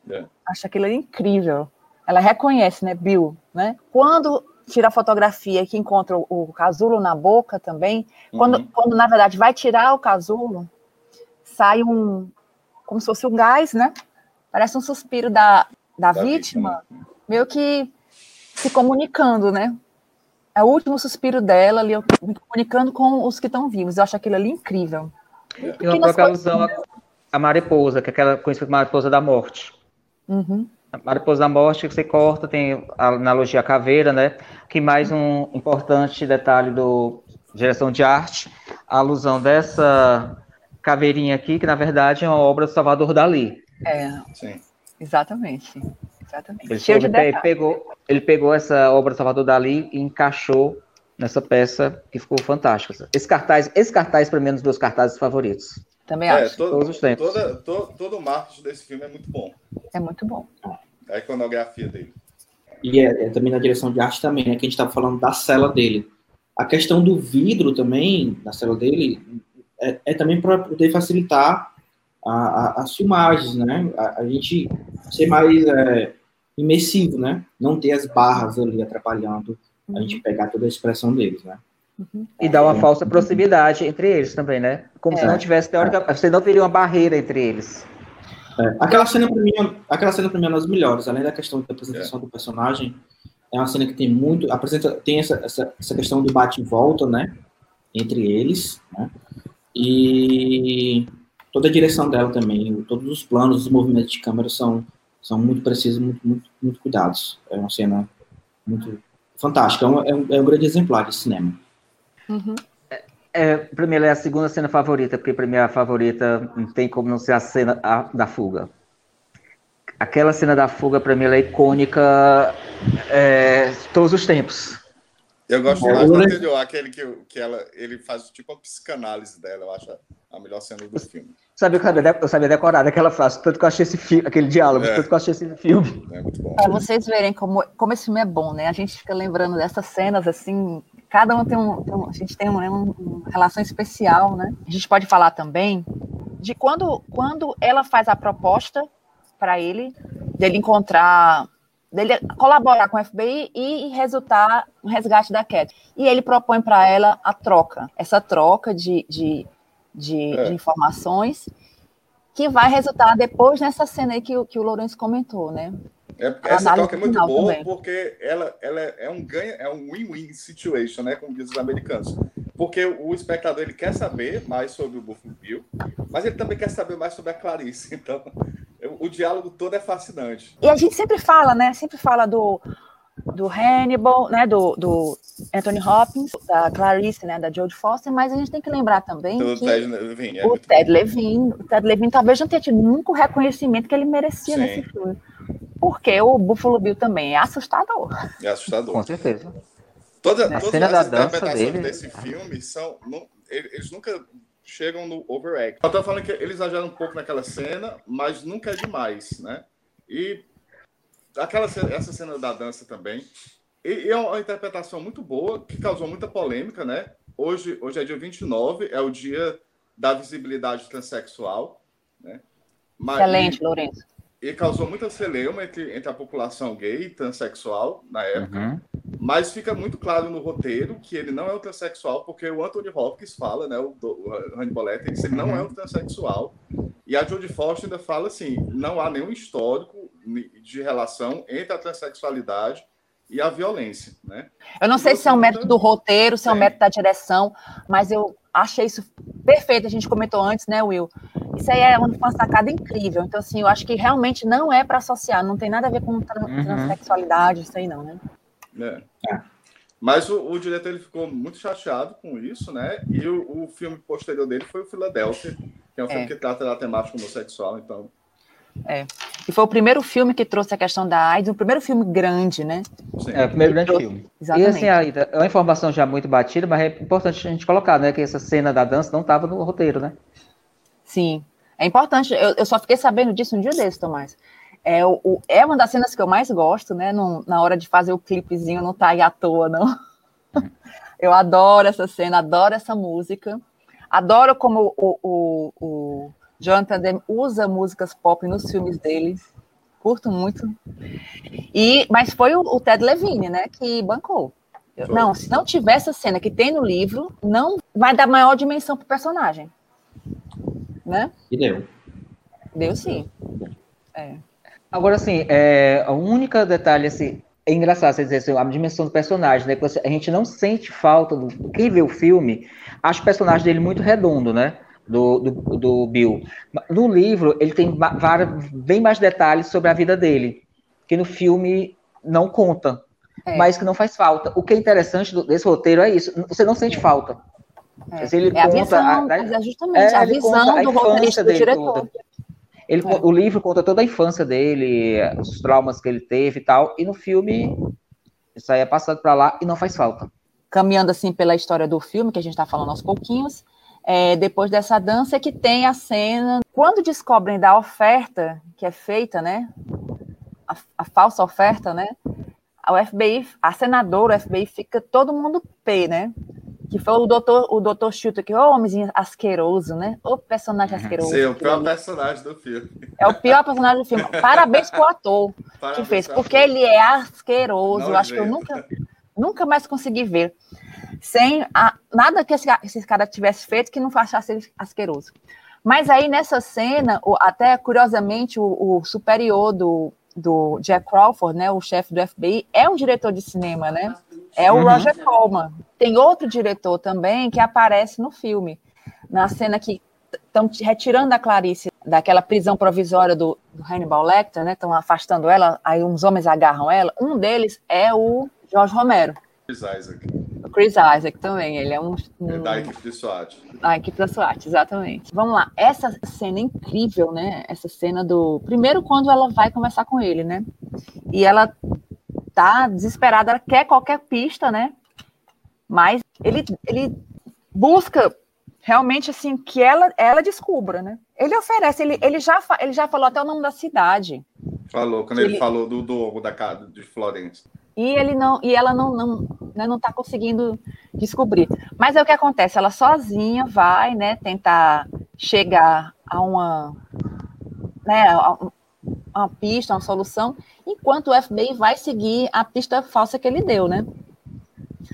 é. Acho aquilo incrível. Ela reconhece, né, Bill, né? Quando tira a fotografia que encontra o, o casulo na boca também, uhum. quando, quando na verdade vai tirar o casulo, sai um, como se fosse um gás, né? Parece um suspiro da, da, da vítima, vítima, meio que se comunicando, né? É o último suspiro dela ali, me comunicando com os que estão vivos. Eu acho aquilo ali incrível. E uma troca alusão a mariposa, que é aquela conhecida como mariposa da morte. Uhum. A mariposa da morte que você corta, tem a analogia à caveira, né? Que mais um importante detalhe do direção de arte, a alusão dessa caveirinha aqui, que na verdade é uma obra do Salvador Dali. É, Sim. Exatamente. Exatamente. Ele, ele pegou, ele pegou essa obra do Salvador Dali e encaixou nessa peça que ficou fantástica. Esse cartaz, esse cartaz para mim é um dos meus cartazes favoritos. Também é, acho. Todo, Todos os tempos. Toda, todo, todo o marketing desse filme é muito bom. É muito bom. A iconografia dele. E é, é também na direção de arte também, né? Que a gente estava falando da cela dele. A questão do vidro também, na cela dele, é, é também para poder facilitar a, a, as filmagens, né? A, a gente ser mais é, imersivo, né? Não ter as barras ali atrapalhando a gente pegar toda a expressão deles, né? Uhum. E dá uma falsa proximidade entre eles também, né? Como é. se não tivesse teórica, você não teria uma barreira entre eles. É. Aquela cena para mim, aquela cena para mim é uma das melhores, além da questão da apresentação é. do personagem, é uma cena que tem muito, apresenta, tem essa, essa, essa questão do bate e volta, né? Entre eles, né? E toda a direção dela também, todos os planos, os movimentos de câmera são, são muito precisos, muito, muito, muito cuidados. É uma cena muito fantástica, é um, é um, é um grande exemplar de cinema. Uhum. É, é para mim, ela é a segunda cena favorita, porque para mim a favorita não tem como não ser a cena a, da fuga. Aquela cena da fuga, para mim, ela é icônica é, todos os tempos. Eu gosto mais do anterior, aquele que, que ela, ele faz tipo a psicanálise dela, eu acho a melhor cena do filme. Sabe, eu sabia, eu sabia decorar aquela frase, tanto que eu achei esse filme, aquele diálogo, é. tanto que eu achei esse filme. É muito bom. Para vocês verem como, como esse filme é bom, né? A gente fica lembrando dessas cenas assim cada um tem um, tem um a gente tem um, né, um, uma relação especial, né? A gente pode falar também de quando, quando ela faz a proposta para ele, dele encontrar, dele colaborar com o FBI e resultar no resgate da Cat. E ele propõe para ela a troca, essa troca de, de, de, é. de, informações que vai resultar depois nessa cena aí que, que o Lourenço comentou, né? É, essa troca é muito boa também. porque ela, ela é um ganha, é um win-win situation, né? Como dizem os americanos. Porque o espectador ele quer saber mais sobre o Buffalo Bill, mas ele também quer saber mais sobre a Clarice. Então, o diálogo todo é fascinante. E a gente sempre fala, né? Sempre fala do do Hannibal, né, do, do Anthony Hopkins, da Clarice, né, da Jodie Foster, mas a gente tem que lembrar também do que Ted Levine, é o Ted Levine, o Ted Levine talvez não tenha tido nunca o reconhecimento que ele merecia Sim. nesse filme. Porque o Buffalo Bill também é assustador. É assustador. Com certeza. Toda, a todas as interpretações dele... desse filme são. Não, eles nunca chegam no overact. Eu tô falando que eles exageram um pouco naquela cena, mas nunca é demais, né? E aquela essa cena da dança também. E, e é uma interpretação muito boa, que causou muita polêmica, né? Hoje, hoje é dia 29, é o dia da visibilidade transexual, né? Mas, Excelente, Lourenço. E causou muita celeuma entre, entre a população gay e transexual na época. Uhum. Mas fica muito claro no roteiro que ele não é um transexual, porque o Anthony Hopkins fala, né, o, o Hannibal Lecter, que ele não é um transexual. E a Jodie Foster ainda fala assim, não há nenhum histórico de relação entre a transexualidade e a violência, né? Eu não sei se é um método do roteiro, se é um método da direção, mas eu achei isso perfeito. A gente comentou antes, né, Will? Isso aí é uma sacada incrível. Então, assim, eu acho que realmente não é para associar, não tem nada a ver com uhum. transexualidade, isso aí não, né? É. é. Mas o, o, diretor ele ficou muito chateado com isso, né? E o, o filme posterior dele foi o Philadelphia, que é um filme é. que trata da temática homossexual, então é. E foi o primeiro filme que trouxe a questão da AIDS, o primeiro filme grande, né? Sim. É, o primeiro grande trouxe... filme. Exatamente. E assim, Aida, é uma informação já muito batida, mas é importante a gente colocar, né? Que essa cena da dança não estava no roteiro, né? Sim. É importante, eu, eu só fiquei sabendo disso um dia desse, Tomás. É, o, é uma das cenas que eu mais gosto, né? No, na hora de fazer o clipezinho, não tá aí à toa, não. eu adoro essa cena, adoro essa música. Adoro como o, o, o Jonathan Demme usa músicas pop nos filmes dele. Curto muito. E, mas foi o, o Ted Levine, né, que bancou. Eu, não, se não tiver essa cena que tem no livro, não vai dar maior dimensão pro personagem. Né? E deu. Deu sim. É. Agora, assim, é, a única detalhe, assim, é engraçado você dizer assim, a dimensão do personagem, né? Você, a gente não sente falta do. Quem vê o filme, acha o personagem dele muito redondo, né? do, do, do Bill. No livro, ele tem várias, bem mais detalhes sobre a vida dele, que no filme não conta, é. mas que não faz falta. O que é interessante desse roteiro é isso, você não sente falta. É, ele é conta, a visão, a, é justamente, é, a visão a do roteirista do diretor. Ele, é. O livro conta toda a infância dele, os traumas que ele teve e tal, e no filme isso aí é passado para lá e não faz falta. Caminhando assim pela história do filme, que a gente está falando aos pouquinhos, é, depois dessa dança que tem a cena. Quando descobrem da oferta que é feita, né? A, a falsa oferta, né? A FBI, a senadora, o FBI fica todo mundo pé, né? Que foi o doutor, o doutor Chuta, que é o homenzinho asqueroso, né? O personagem uhum. asqueroso. Sim, o pior personagem do filme. É o pior personagem do filme. Parabéns pro ator Parabéns que fez, porque ele é asqueroso. Não Acho que eu nunca, nunca mais consegui ver sem a, nada que esse, esse, cara tivesse feito que não achasse ele asqueroso. Mas aí nessa cena, o, até curiosamente, o, o, superior do, do Jack Crawford, né, o chefe do FBI, é um diretor de cinema, né? É o uhum. Roger Coleman. Tem outro diretor também que aparece no filme, na cena que estão retirando a Clarice daquela prisão provisória do, do Hannibal Lecter, né? Estão afastando ela, aí uns homens agarram ela. Um deles é o Jorge Romero. Chris Isaac. O Chris Isaac também, ele é um. um... É da equipe de SWAT. Da equipe da SWAT, exatamente. Vamos lá, essa cena é incrível, né? Essa cena do. Primeiro, quando ela vai conversar com ele, né? E ela tá desesperada, ela quer qualquer pista, né? Mas ele, ele busca realmente assim que ela ela descubra, né? Ele oferece, ele, ele, já, ele já falou até o nome da cidade. Falou, quando ele, ele falou do Douro da casa de Florence e ele não e ela não não né, não está conseguindo descobrir. Mas é o que acontece, ela sozinha vai, né, tentar chegar a uma né, a uma pista, uma solução, enquanto o FBI vai seguir a pista falsa que ele deu, né?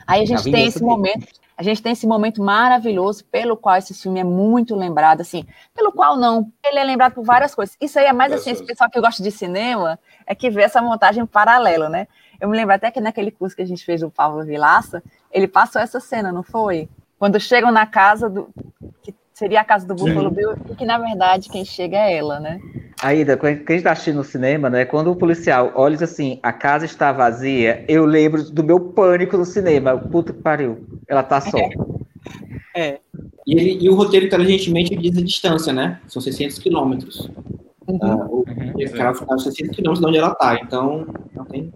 Aí a gente tem esse momento, a gente tem esse momento maravilhoso pelo qual esse filme é muito lembrado, assim, pelo qual não, ele é lembrado por várias coisas. Isso aí é mais assim, esse pessoal que gosta de cinema é que vê essa montagem paralela, né? Eu me lembro até que naquele curso que a gente fez do Pablo Vilaça, ele passou essa cena, não foi? Quando chegam na casa do. que seria a casa do Buffalo Bill, e que na verdade quem chega é ela, né? Aida, quando a gente está assistindo no cinema, né? Quando o policial olha e diz assim, a casa está vazia, eu lembro do meu pânico no cinema. Puta que pariu, ela tá só. É. é. E, ele, e o roteiro, inteligentemente, diz a distância, né? São 600 quilômetros. Uhum. Uh, o, uhum. Esse cara ficava 600 quilômetros de onde ela tá, então não tem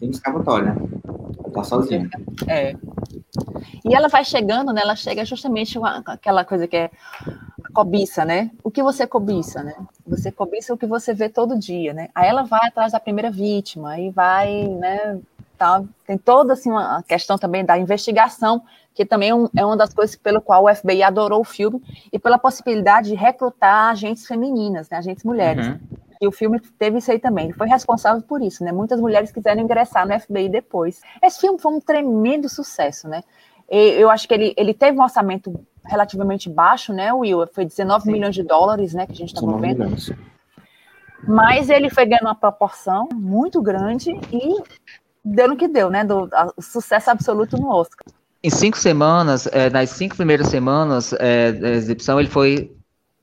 tem escapatória. Ela tá sozinha. É. E ela vai chegando, né? Ela chega justamente com aquela coisa que é cobiça, né? O que você cobiça, né? Você cobiça o que você vê todo dia, né? Aí ela vai atrás da primeira vítima, aí vai, né? Tá, tem toda assim uma questão também da investigação, que também é, é uma das coisas pelo qual o FBI adorou o filme e pela possibilidade de recrutar agentes femininas, né, agentes mulheres. Uhum. E o filme teve isso aí também. Ele foi responsável por isso, né? Muitas mulheres quiseram ingressar no FBI depois. Esse filme foi um tremendo sucesso, né? Eu acho que ele, ele teve um orçamento relativamente baixo, né, Will? Foi 19 Sim. milhões de dólares, né, que a gente estava vendo. Milhões. Mas ele foi ganhando uma proporção muito grande e deu no que deu, né? Do a, sucesso absoluto no Oscar. Em cinco semanas, é, nas cinco primeiras semanas é, da exibição, ele foi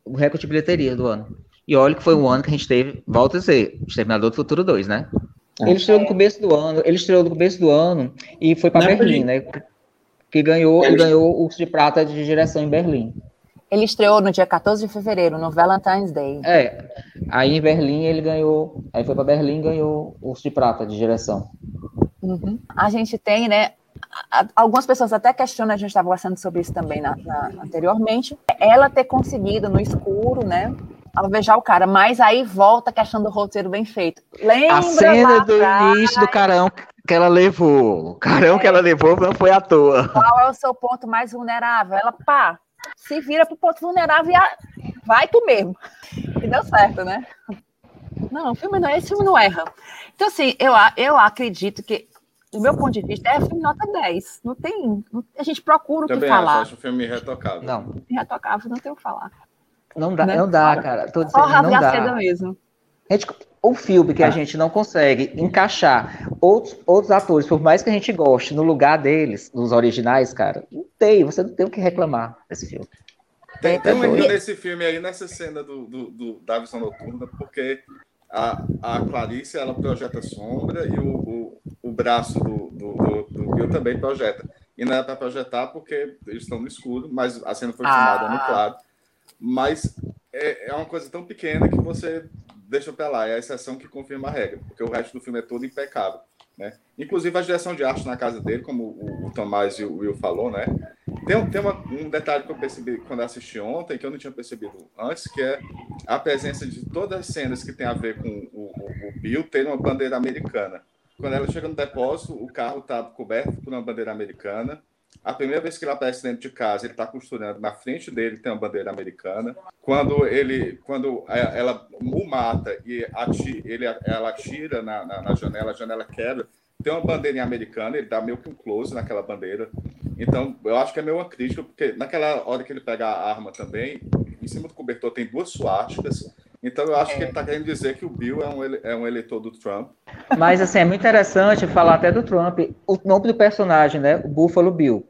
o recorde de bilheteria do ano. E olha que foi um ano que a gente teve, volta a ser, Exterminador do Futuro 2, né? É. Ele estreou no começo do ano, ele estreou no começo do ano e foi para Berlim, né? Que ganhou, ele ganhou o urso de prata de direção em Berlim. Ele estreou no dia 14 de fevereiro, no Valentine's Day. É. Aí em Berlim ele ganhou, aí foi para Berlim e ganhou o urso de prata de direção. Uhum. A gente tem, né? Algumas pessoas até questionam, a gente estava conversando sobre isso também na, na, anteriormente, ela ter conseguido no escuro, né? Alvejar o cara, mas aí volta a questão do roteiro bem feito. Lembra a cena do início do carão que ela levou. O carão é. que ela levou não foi à toa. Qual é o seu ponto mais vulnerável? Ela, pá, se vira pro ponto vulnerável e a... vai tu mesmo. E deu certo, né? Não, o filme não, esse filme não erra. Então, assim, eu, eu acredito que, do meu ponto de vista, é filme nota 10. Não tem. a gente procura o Também que falar. Acho o filme retocável. Não. Retocável, não tem o que falar. Não dá, né? não dá, cara. Tô dizendo, Só não dá. Seda mesmo. Gente, o filme que a ah. gente não consegue encaixar outros, outros atores, por mais que a gente goste, no lugar deles, nos originais, cara, não tem, você não tem o que reclamar desse filme. Tem, tem um erro nesse filme aí, nessa cena do, do, do da visão noturna, porque a, a Clarice ela projeta sombra e o, o, o braço do, do, do, do Bill também projeta. E não é para projetar porque eles estão no escuro, mas a cena foi filmada ah. no claro mas é, é uma coisa tão pequena que você deixa pra lá, é a exceção que confirma a regra, porque o resto do filme é todo impecável. Né? Inclusive a direção de arte na casa dele, como o, o Tomás e o Will falou, né? Tem, tem uma, um detalhe que eu percebi quando assisti ontem, que eu não tinha percebido antes, que é a presença de todas as cenas que tem a ver com o, o, o Bill ter uma bandeira americana. Quando ela chega no depósito, o carro está coberto por uma bandeira americana. A primeira vez que ele aparece dentro de casa, ele está costurando. Na frente dele tem uma bandeira americana. Quando ele, quando ela o mata e atira, ele, ela atira na, na, na, janela, a janela quebra, tem uma bandeirinha americana. Ele dá meio que um close naquela bandeira. Então, eu acho que é meio uma crítica, porque naquela hora que ele pega a arma também, em cima do cobertor tem duas suásticas. Então, eu acho que ele está querendo dizer que o Bill é um, é um eleitor do Trump. Mas, assim, é muito interessante falar até do Trump. O nome do personagem, né? O Buffalo Bill.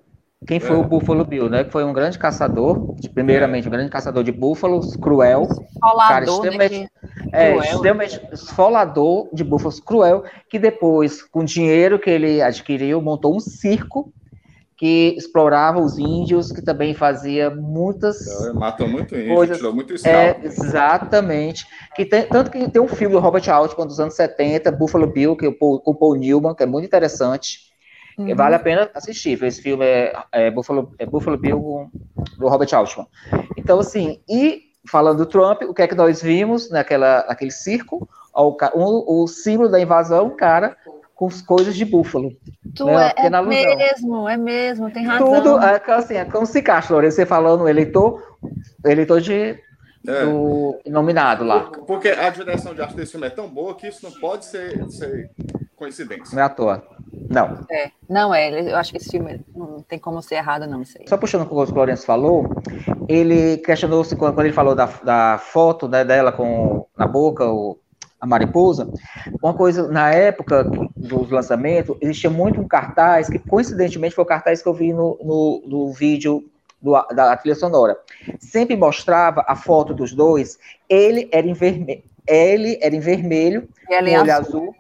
Quem foi é. o Buffalo Bill, né? Que foi um grande caçador, de, primeiramente, um grande caçador de búfalos, cruel. Esfolador, cara, extremamente, né, é, cruel, extremamente esfolador de búfalos, cruel, que depois, com o dinheiro que ele adquiriu, montou um circo que explorava os índios, que também fazia muitas. Então, matou muito índio, coisas, tirou muito escalpo. É, exatamente. Que tem, tanto que tem um filme do Robert Altman dos anos 70, Buffalo Bill, que é o Paul, o Paul Newman, que é muito interessante. Uhum. Vale a pena assistir. Esse filme é, é, Buffalo, é Buffalo Bill do Robert Altman. Então, assim, e falando do Trump, o que é que nós vimos naquela, naquele circo? O, o, o símbolo da invasão, o cara com as coisas de búfalo. Tu né? é, é mesmo, é mesmo, tem razão. Tudo, é, assim, é como se encaixa, Lorena, você falando eleitor, eleitor de é. do nominado lá. Porque a direção de arte desse filme é tão boa que isso não pode ser, ser coincidência. Não é à toa. Não. É, não é. Eu acho que esse filme não tem como ser errado, não, isso aí. Só puxando o que o Lourenço falou, ele questionou-se quando ele falou da, da foto né, dela com na boca, o, a mariposa, uma coisa, na época dos lançamentos, existia muito um cartaz, que coincidentemente foi o cartaz que eu vi no, no, no vídeo do, da trilha sonora. Sempre mostrava a foto dos dois, ele era em vermelho, ele era em vermelho, com olho azul, azul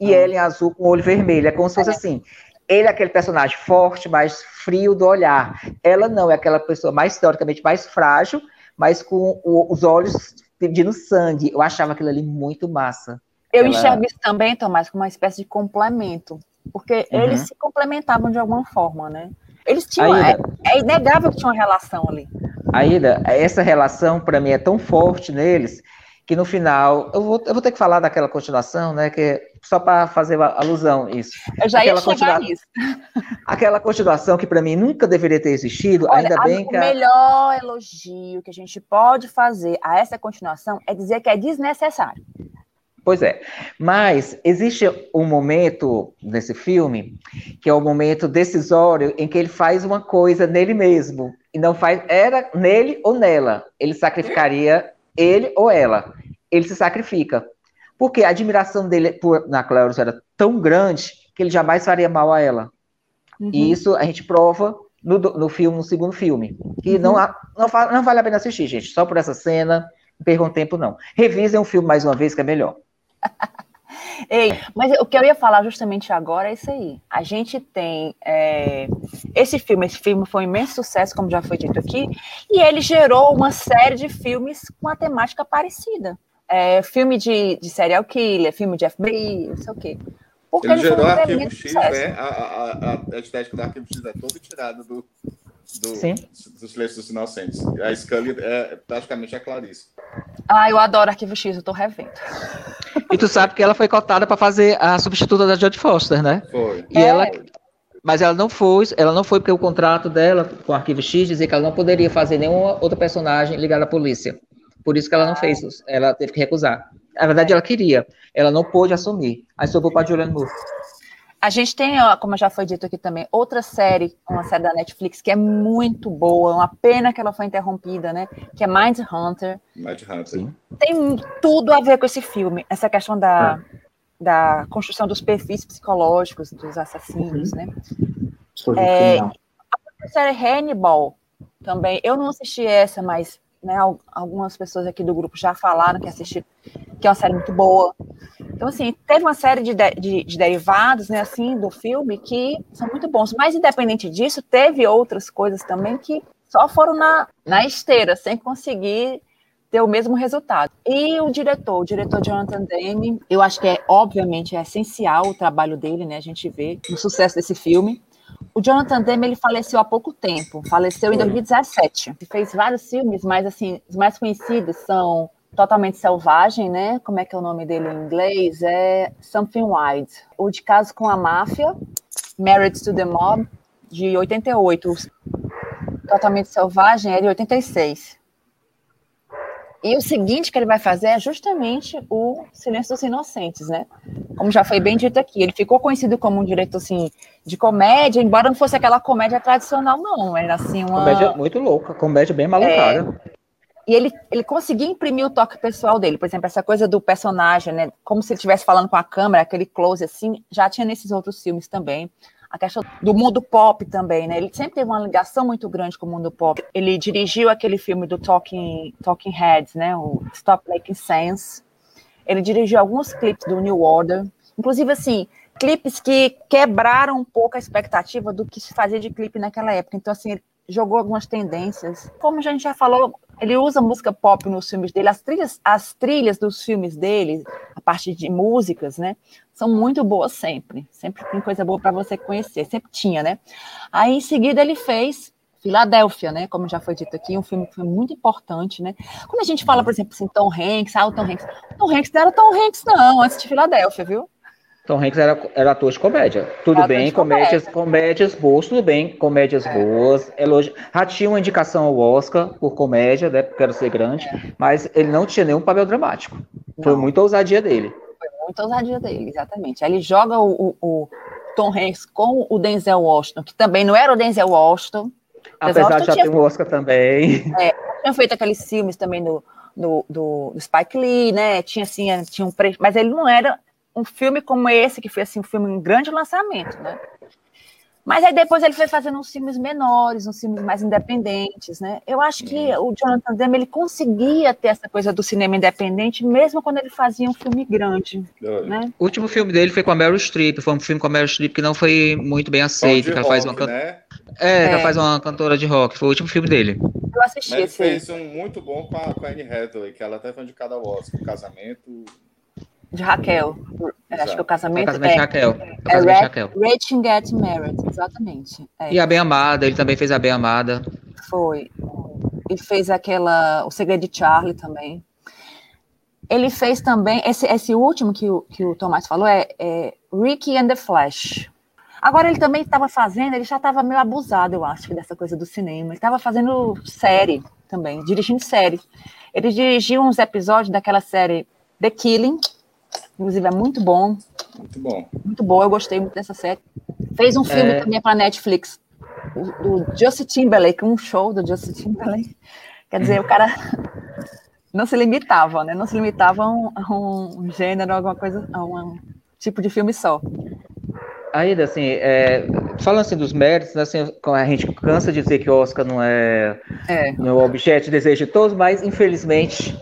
e ah. ela em azul com olho vermelho. É como se fosse é. assim. Ele é aquele personagem forte, mais frio do olhar. Ela não, é aquela pessoa mais, teoricamente, mais frágil, mas com o, os olhos pedindo sangue. Eu achava aquilo ali muito massa. Eu ela... enxergo isso também, Tomás, como uma espécie de complemento. Porque uhum. eles se complementavam de alguma forma, né? Eles tinham. é, é, inegável que tinha uma relação ali. Aida, essa relação, para mim, é tão forte neles que no final, eu vou, eu vou ter que falar daquela continuação, né, que só para fazer alusão isso. Eu já aquela ia chegar nisso. Aquela continuação que para mim nunca deveria ter existido, Olha, ainda bem a, que... O melhor elogio que a gente pode fazer a essa continuação é dizer que é desnecessário. Pois é, mas existe um momento nesse filme que é o momento decisório em que ele faz uma coisa nele mesmo e não faz era nele ou nela. Ele sacrificaria ele ou ela. Ele se sacrifica. Porque a admiração dele por na Clarice era tão grande que ele jamais faria mal a ela. Uhum. E isso a gente prova no, no filme, no segundo filme. Que uhum. não, não, não vale a pena assistir, gente. Só por essa cena, não percam tempo, não. Revisem o filme mais uma vez, que é melhor. Ei, mas o que eu ia falar justamente agora é isso aí. A gente tem é, esse filme, esse filme foi um imenso sucesso, como já foi dito aqui, e ele gerou uma série de filmes com a temática parecida. É, filme de, de serial killer, filme de FBI, não sei o quê. Porque ele, ele gerou Arquivo X, né? A, a, a, estética do Arquivo X é toda tirada do, do, Sim. do Silêncio dos Inocentes. A Scully é praticamente a Clarice. Ah, eu adoro Arquivo X, eu tô revendo. E tu sabe que ela foi cotada para fazer a substituta da Jodie Foster, né? Foi. E é. ela, mas ela não foi, ela não foi porque o contrato dela com o Arquivo X dizia que ela não poderia fazer nenhuma outra personagem ligada à polícia. Por isso que ela não fez, ela teve que recusar. Na verdade, ela queria, ela não pôde assumir. Aí sobrou para Julianne Moore. A gente tem, como já foi dito aqui também, outra série, uma série da Netflix que é muito boa, uma pena que ela foi interrompida, né? Que é Mind Hunter. Mind Hunter. Sim. Tem tudo a ver com esse filme, essa questão da, é. da construção dos perfis psicológicos dos assassinos, uhum. né? É, a série Hannibal também, eu não assisti essa, mas né, algumas pessoas aqui do grupo já falaram que assistiram, que é uma série muito boa. Então, assim, teve uma série de, de, de, derivados, né, assim, do filme que são muito bons. Mas, independente disso, teve outras coisas também que só foram na, na esteira, sem conseguir ter o mesmo resultado. E o diretor, o diretor Jonathan Demme, eu acho que é, obviamente, é essencial o trabalho dele, né, a gente vê o sucesso desse filme. O Jonathan Demme, ele faleceu há pouco tempo, faleceu em 2017. Ele fez vários filmes, mas, assim, os mais conhecidos são Totalmente Selvagem, né? Como é que é o nome dele em inglês? É Something Wild. O de Caso com a Máfia, Married to the Mob, de 88. Totalmente Selvagem é de 86. E o seguinte que ele vai fazer é justamente o Silêncio dos Inocentes, né? Como já foi bem dito aqui, ele ficou conhecido como um diretor assim de comédia, embora não fosse aquela comédia tradicional, não. Era assim uma comédia muito louca, comédia bem malucada. É, e ele, ele conseguia imprimir o toque pessoal dele, por exemplo, essa coisa do personagem, né? Como se ele estivesse falando com a câmera, aquele close assim, já tinha nesses outros filmes também. A questão do mundo pop também, né? Ele sempre teve uma ligação muito grande com o mundo pop. Ele dirigiu aquele filme do Talking, Talking Heads, né? O Stop Making Sense. Ele dirigiu alguns clipes do New Order. Inclusive, assim, clipes que quebraram um pouco a expectativa do que se fazia de clipe naquela época. Então, assim, jogou algumas tendências. Como a gente já falou, ele usa música pop nos filmes dele, as trilhas, as trilhas dos filmes dele, a parte de músicas, né, são muito boas sempre. Sempre tem coisa boa para você conhecer, sempre tinha, né? Aí em seguida ele fez Filadélfia, né? Como já foi dito aqui, um filme que foi muito importante, né? Quando a gente fala, por exemplo, assim, Tom Hanks, ah, o Tom Hanks. Tom Hanks não era Tom Hanks, não, antes de Filadélfia, viu? Tom Hanks era, era ator de comédia. Tudo era bem, comédias, comédia. comédias boas, tudo bem, comédias é. boas. Elogi... Já tinha uma indicação ao Oscar por comédia, né? Porque quero ser grande, é. mas ele não tinha nenhum papel dramático. Não. Foi muita ousadia dele. Foi muita ousadia dele, exatamente. Aí ele joga o, o, o, Tom Hanks com o Denzel Washington, que também não era o Denzel Washington. Apesar de já ter um Oscar também. É, tinha feito aqueles filmes também do, do, do, do Spike Lee, né? Tinha assim, tinha um mas ele não era um filme como esse, que foi assim, um filme, um grande lançamento, né? Mas aí depois ele foi fazendo uns filmes menores, uns filmes mais independentes, né? Eu acho que o Jonathan Demme, ele conseguia ter essa coisa do cinema independente, mesmo quando ele fazia um filme grande, né? O último filme dele foi com a Meryl Streep, foi um filme com a Meryl Streep que não foi muito bem aceito, que ela faz uma né? É, é, ela faz uma cantora de rock, foi o último filme dele. Eu assisti Mas esse. fez um muito bom com a, com a Anne Hathaway, que ela até foi indicada ao Oscar, casamento de Raquel. É, acho que o casamento, o casamento é, de Raquel. O é casamento é de Raquel. Rachel Get Married, exatamente. É. E a Bem Amada, ele também fez a Bem Amada. Foi. E fez aquela O Segredo de Charlie também. Ele fez também, esse, esse último que o, que o Tomás falou é, é Ricky and the Flash. Agora ele também estava fazendo, ele já estava meio abusado, eu acho, dessa coisa do cinema. Ele estava fazendo série também, dirigindo série. Ele dirigiu uns episódios daquela série The Killing, inclusive é muito bom. Muito bom. Muito bom, eu gostei muito dessa série. Fez um filme é... também para Netflix, do Justin Timberlake, um show do Justin Timberlake. Quer dizer, o cara não se limitava, né? Não se limitava a um, a um gênero, alguma coisa, a um tipo de filme só. Ainda assim, é, falando assim dos méritos, assim, a gente cansa de dizer que o Oscar não é, é. Não é o objeto de desejo de todos, mas infelizmente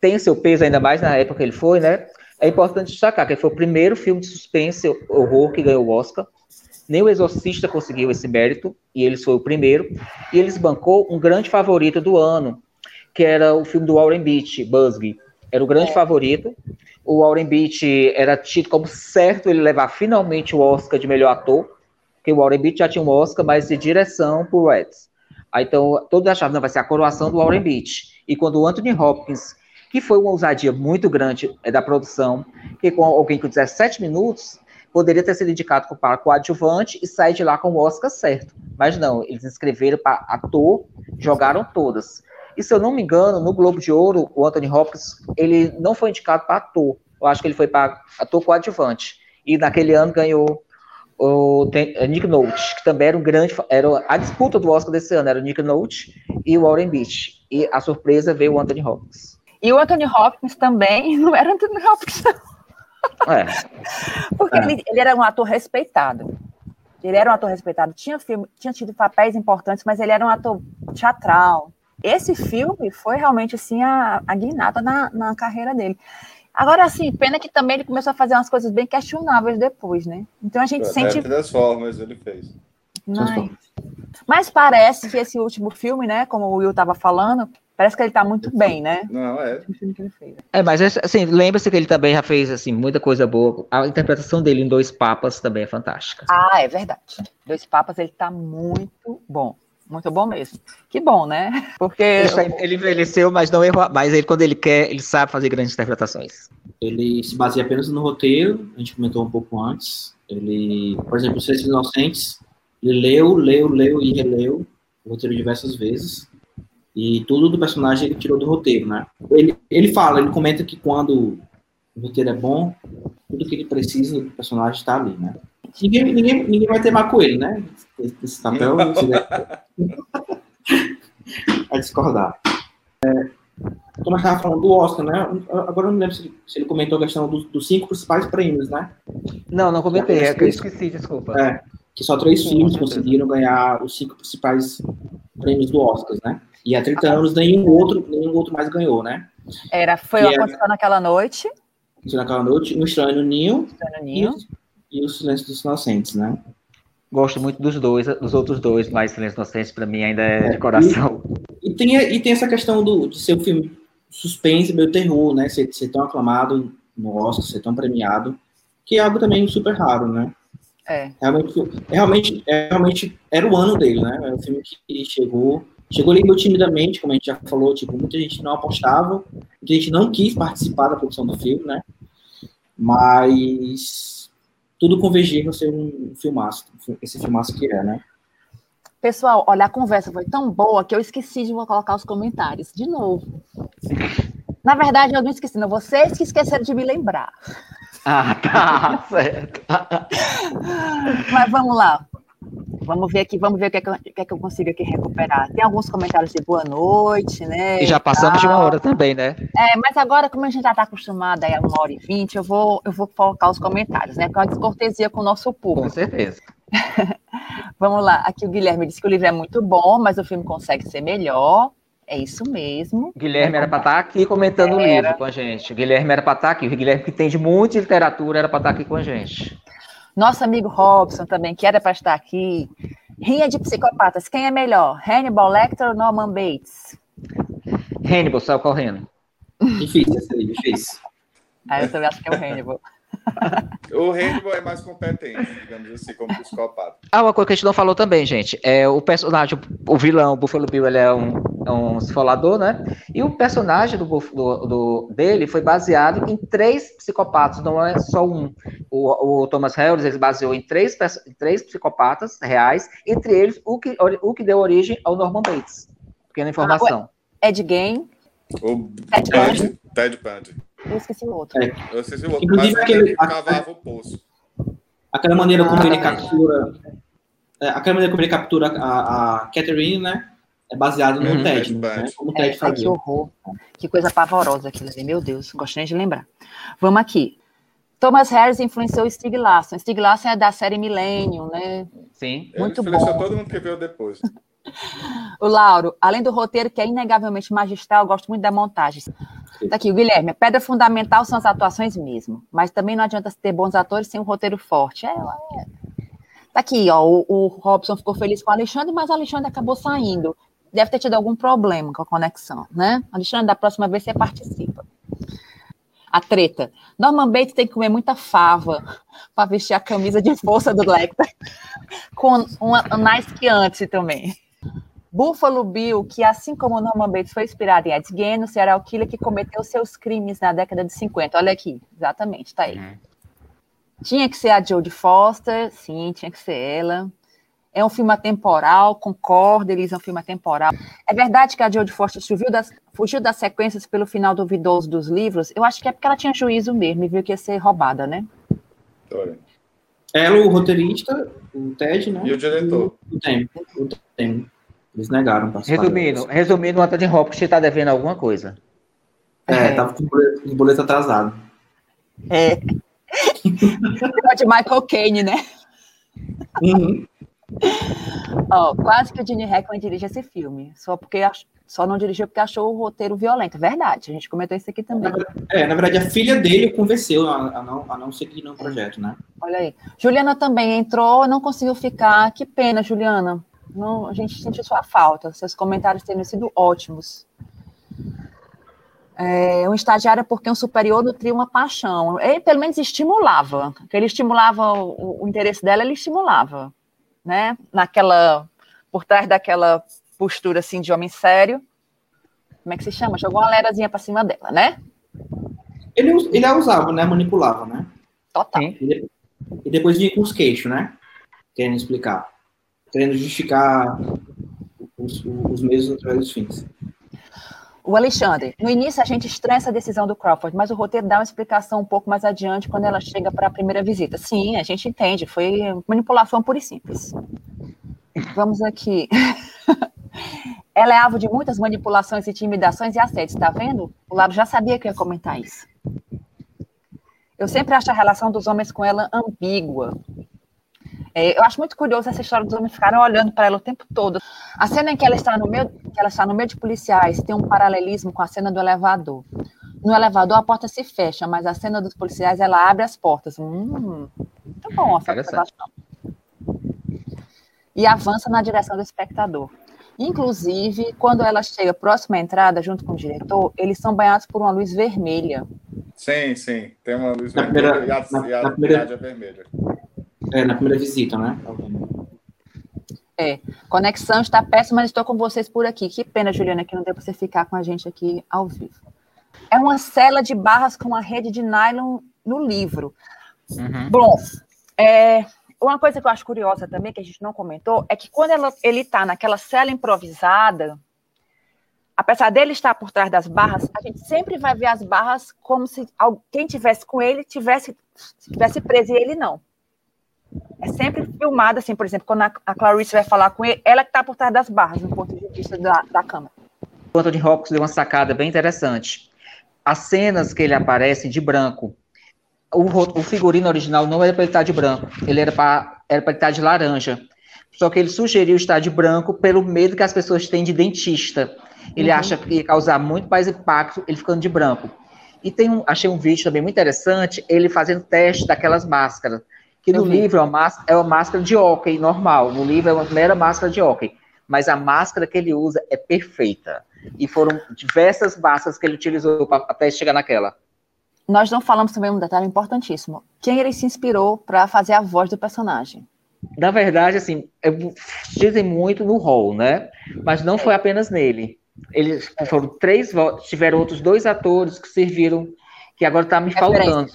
tem o seu peso ainda mais na época que ele foi, né? É importante destacar que foi o primeiro filme de suspense horror que ganhou o Oscar. Nem o Exorcista conseguiu esse mérito, e ele foi o primeiro. E eles bancou um grande favorito do ano, que era o filme do Warren Beach, Busby. Era o grande é. favorito. O Warren Beach era tido como certo ele levar finalmente o Oscar de melhor ator, porque o Warren Beach já tinha um Oscar, mas de direção por Reds. Aí, então, todos achavam, que vai ser a coroação do Warren Beach. E quando o Anthony Hopkins, que foi uma ousadia muito grande é, da produção, que com alguém com 17 minutos, poderia ter sido indicado para coadjuvante e sair de lá com o Oscar certo. Mas não, eles inscreveram para ator, jogaram todas. E se eu não me engano, no Globo de Ouro, o Anthony Hopkins, ele não foi indicado para ator. Eu acho que ele foi para ator coadjuvante. E naquele ano ganhou o é, Nick Nolte, que também era um grande. Era a disputa do Oscar desse ano, era o Nick Nolte e o Warren Beach. E a surpresa veio o Anthony Hopkins. E o Anthony Hopkins também não era Anthony Hopkins, É. Porque é. Ele, ele era um ator respeitado. Ele era um ator respeitado. Tinha, filme, tinha tido papéis importantes, mas ele era um ator teatral. Esse filme foi realmente assim a, a guinada na, na carreira dele. Agora, assim, pena que também ele começou a fazer umas coisas bem questionáveis depois, né? Então a gente é, sente. Transformers ele fez. Mas, mas parece que esse último filme, né, como o Will estava falando, Parece que ele tá muito bem, né? Não, é. É, mas assim, lembra-se que ele também já fez assim, muita coisa boa. A interpretação dele em Dois Papas também é fantástica. Ah, é verdade. Dois Papas ele tá muito bom. Muito bom mesmo. Que bom, né? Porque. Ele, ele envelheceu, mas não errou. Mas ele, quando ele quer, ele sabe fazer grandes interpretações. Ele se baseia apenas no roteiro, a gente comentou um pouco antes. Ele, por exemplo, Os Seis Inocentes, ele leu, leu, leu e releu o roteiro diversas vezes. E tudo do personagem ele tirou do roteiro, né? Ele, ele fala, ele comenta que quando o roteiro é bom, tudo que ele precisa do personagem está ali, né? Ninguém, ninguém, ninguém vai teimar com ele, né? Esse papel a discordar. É, como eu estava falando do Oscar, né? Agora eu não lembro se ele, se ele comentou a questão dos, dos, cinco principais prêmios, né? Não, não comentei, é que eu esqueci, desculpa. É, que só três filmes conseguiram ganhar os cinco principais prêmios do Oscar, né? E há 30 anos nenhum outro, nenhum outro mais ganhou, né? Era, foi o Aconteceu Naquela Noite. Aconteceu Naquela Noite, Um Estranho no Ninho. Estranho no Ninho. E, e O Silêncio dos Inocentes, né? Gosto muito dos dois, dos outros dois, mas Silêncio dos Inocentes para mim ainda é, de coração. E, e, tem, e tem essa questão do, de ser um filme suspense, meio terror, né? Ser, ser tão aclamado no Oscar, ser tão premiado, que é algo também super raro, né? É. Realmente, realmente, realmente era o ano dele, né? É um filme que chegou Chegou ali meio timidamente, como a gente já falou, tipo, muita gente não apostava, muita gente não quis participar da produção do filme, né? Mas tudo convergia para ser um filmaço, esse filmaço que é, né? Pessoal, olha, a conversa foi tão boa que eu esqueci de colocar os comentários de novo. Na verdade, eu não esqueci, não. Vocês que esqueceram de me lembrar. Ah, tá, certo. Mas vamos lá. Vamos ver aqui, vamos ver o que é que, eu, que, é que eu consigo aqui recuperar. Tem alguns comentários de boa noite, né? E já passamos de uma hora também, né? É, mas agora, como a gente já está acostumado a uma hora e vinte, eu vou, eu vou colocar os comentários, né? Com a descortesia com o nosso público. Com certeza. vamos lá. Aqui o Guilherme disse que o livro é muito bom, mas o filme consegue ser melhor. É isso mesmo. Guilherme era para estar tá aqui comentando era. o livro com a gente. O Guilherme era para estar tá aqui. O Guilherme, que entende muito de literatura, era para estar tá aqui com a gente. Nosso amigo Robson também, que era para estar aqui. Rinha de psicopatas, quem é melhor? Hannibal Lecter ou Norman Bates? Hannibal, saiu correndo. Difícil, difícil. Ah, eu também acho que é o Hannibal. o Hannibal é mais competente, digamos assim, como psicopata. Ah, uma coisa que a gente não falou também, gente, é o personagem, o vilão, o Buffalo Bill, ele é um é um esfolador, né? E o personagem do, do, do, dele foi baseado em três psicopatas, não é só um. O, o Thomas Harris ele baseou em três, em três psicopatas reais, entre eles o que, o que deu origem ao Norman Bates. Pequena informação. Ah, Ed Gein. O Ted Bundy. Ted Bundy. Eu esqueci o outro. É. Eu esqueci o outro. Inclusive, mas aquele, ele cavava o poço. Aquela maneira como ah, ele captura. É, aquela maneira como ele captura a, a Catherine, né? É baseado no uhum, Ted, né? Como o Ted é, que horror. Que coisa pavorosa aquilo ali, meu Deus, gosto nem de lembrar. Vamos aqui. Thomas Harris influenciou Stig Larsson. Stig Larsson é da série Millennium, né? Sim. Muito Ele influenciou bom. todo mundo que veio depois. O Lauro, além do roteiro, que é inegavelmente magistral, gosto muito da montagem. Tá aqui, o Guilherme. A pedra fundamental são as atuações mesmo. Mas também não adianta ter bons atores sem um roteiro forte. É, é. Tá aqui, ó. O, o Robson ficou feliz com o Alexandre, mas o Alexandre acabou saindo. Deve ter tido algum problema com a conexão, né? Alexandre, da próxima vez você participa. A treta. Norman Bates tem que comer muita fava para vestir a camisa de força do Lecter. com uma, uma nice que antes também. Buffalo Bill, que assim como Norman Bates foi inspirado em Ed Gein, o serial killer que cometeu seus crimes na década de 50. Olha aqui, exatamente, tá aí. Uhum. Tinha que ser a Jodie Foster, sim, tinha que ser ela. É um filme atemporal, concordo, eles é um filme atemporal. É verdade que a Jodie Foster fugiu das, fugiu das sequências pelo final duvidoso dos livros? Eu acho que é porque ela tinha juízo mesmo e viu que ia ser roubada, né? Ela, o roteirista, o Ted, né? E o diretor. O Tem. O Tem. Eles negaram. Resumindo, resumindo, o Anthony Hopkins está devendo alguma coisa. É, é. tava com o boleto atrasado. É. de Michael Caine, né? Uhum. oh, quase que o Gene Hackman dirige esse filme, só porque só não dirigiu porque achou o roteiro violento. Verdade, a gente comentou isso aqui também. É, na verdade, a filha dele convenceu a, a não, a não seguir no projeto, né? Olha aí. Juliana também entrou, não conseguiu ficar. Que pena, Juliana. Não, a gente sentiu sua falta. Seus comentários têm sido ótimos. É, um estagiário é porque um superior nutria uma paixão. Ele, pelo menos, estimulava. Que ele estimulava o, o, interesse dela, ele estimulava. Né? Naquela, por trás daquela postura assim de homem sério. Como é que se chama? Jogou uma lerazinha para cima dela, né? Ele, ele a usava, né? Manipulava, né? Total. E, e depois vinha com os queixos, né? Querendo explicar querendo justificar os, os meios através dos fins. O Alexandre, no início a gente estranha essa decisão do Crawford, mas o roteiro dá uma explicação um pouco mais adiante quando ela chega para a primeira visita. Sim, a gente entende, foi manipulação pura e simples. Vamos aqui. ela é alvo de muitas manipulações, intimidações e assédios, tá vendo? O Lado já sabia que ia comentar isso. Eu sempre acho a relação dos homens com ela ambígua. É, eu acho muito curioso essa história dos homens ficarem olhando para ela o tempo todo. A cena em que ela está no meio, que ela está no meio de policiais tem um paralelismo com a cena do elevador. No elevador a porta se fecha, mas a cena dos policiais ela abre as portas. Hum, muito bom essa observação. E avança na direção do espectador. Inclusive, quando ela chega próxima à entrada, junto com o diretor, eles são banhados por uma luz vermelha. Sim, sim. Tem uma luz na vermelha primeira, e a, na, e a, na primeira, é vermelha. É, na primeira visita, né? É, conexão está péssima, mas estou com vocês por aqui. Que pena, Juliana, que não deu para você ficar com a gente aqui ao vivo. É uma cela de barras com uma rede de nylon no livro. Uhum. Bom, é, uma coisa que eu acho curiosa também, que a gente não comentou, é que quando ela, ele está naquela cela improvisada, apesar dele estar por trás das barras, a gente sempre vai ver as barras como se quem tivesse com ele tivesse, tivesse preso e ele não. É sempre filmada, assim, por exemplo, quando a, a Clarice vai falar com ele, ela que está por trás das barras, no ponto de vista da, da câmera. O Anthony Hopkins deu uma sacada bem interessante. As cenas que ele aparece de branco, o, o figurino original não era para ele estar de branco, ele era para era para estar de laranja. Só que ele sugeriu estar de branco pelo medo que as pessoas têm de dentista. Ele uhum. acha que ia causar muito mais impacto ele ficando de branco. E tem um, achei um vídeo também muito interessante, ele fazendo teste daquelas máscaras. Que no livro é uma, máscara, é uma máscara de hóquei normal. No livro é uma mera máscara de hóquei. Mas a máscara que ele usa é perfeita. E foram diversas máscaras que ele utilizou pra, até chegar naquela. Nós não falamos também um detalhe importantíssimo. Quem ele se inspirou para fazer a voz do personagem? Na verdade, assim, dizem muito no rol, né? Mas não foi apenas nele. Eles foram três votos, tiveram outros dois atores que serviram, que agora está me faltando.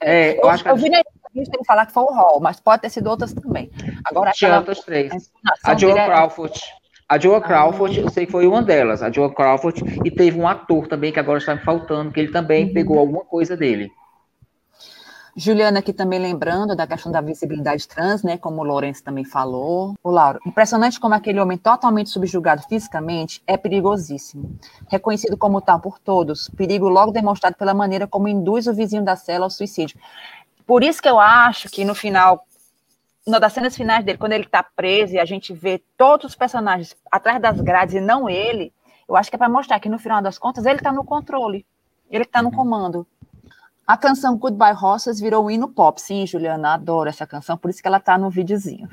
É, eu, eu acho que eu vi na entrevista ele falar que foi o Hall, mas pode ter sido outras também. Agora Tinha outras três. A Joan Crawford. A Joan ah. Crawford, eu sei que foi uma delas, a Joan Crawford, e teve um ator também que agora está me faltando, que ele também uhum. pegou alguma coisa dele. Juliana aqui também lembrando da questão da visibilidade trans, né, como o Lourenço também falou. O Lauro, impressionante como aquele homem totalmente subjugado fisicamente é perigosíssimo. Reconhecido como tal por todos, perigo logo demonstrado pela maneira como induz o vizinho da cela ao suicídio. Por isso que eu acho que no final, uma das cenas finais dele, quando ele está preso e a gente vê todos os personagens atrás das grades e não ele, eu acho que é para mostrar que no final das contas ele está no controle, ele está no uhum. comando. A canção Goodbye Horses virou um hino pop. Sim, Juliana, adoro essa canção, por isso que ela está no videozinho.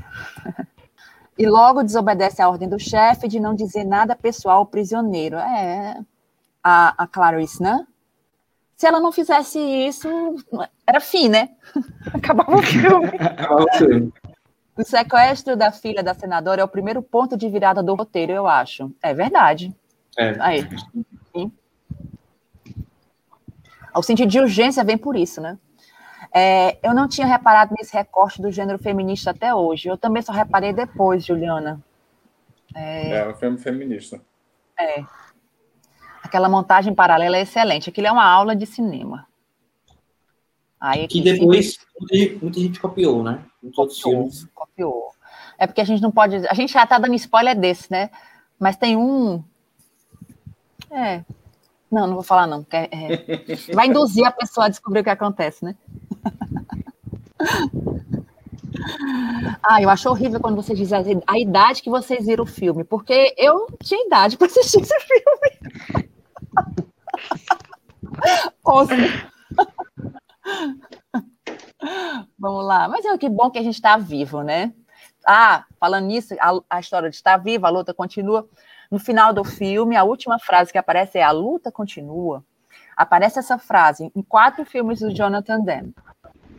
e logo desobedece à ordem do chefe de não dizer nada pessoal ao prisioneiro. É, a, a Clarice, né? Se ela não fizesse isso, era fim, né? Acabava o filme. o sequestro da filha da senadora é o primeiro ponto de virada do roteiro, eu acho. É verdade. É. Aí. Sim. O sentido de urgência vem por isso, né? É, eu não tinha reparado nesse recorte do gênero feminista até hoje. Eu também só reparei depois, Juliana. É, é um filme feminista. É. Aquela montagem paralela é excelente. Aquilo é uma aula de cinema. Aí, que depois muita gente copiou, né? Em todos copiou, os filmes. Copiou. É porque a gente não pode. A gente já tá dando spoiler desse, né? Mas tem um. É, não, não vou falar não. É, é, vai induzir a pessoa a descobrir o que acontece, né? ah, eu acho horrível quando vocês dizem a idade que vocês viram o filme, porque eu tinha idade para assistir esse filme. Vamos lá. Mas é que bom que a gente está vivo, né? Ah, falando nisso, a, a história de estar vivo, a luta continua. No final do filme, a última frase que aparece é a luta continua. Aparece essa frase em quatro filmes do Jonathan Demme.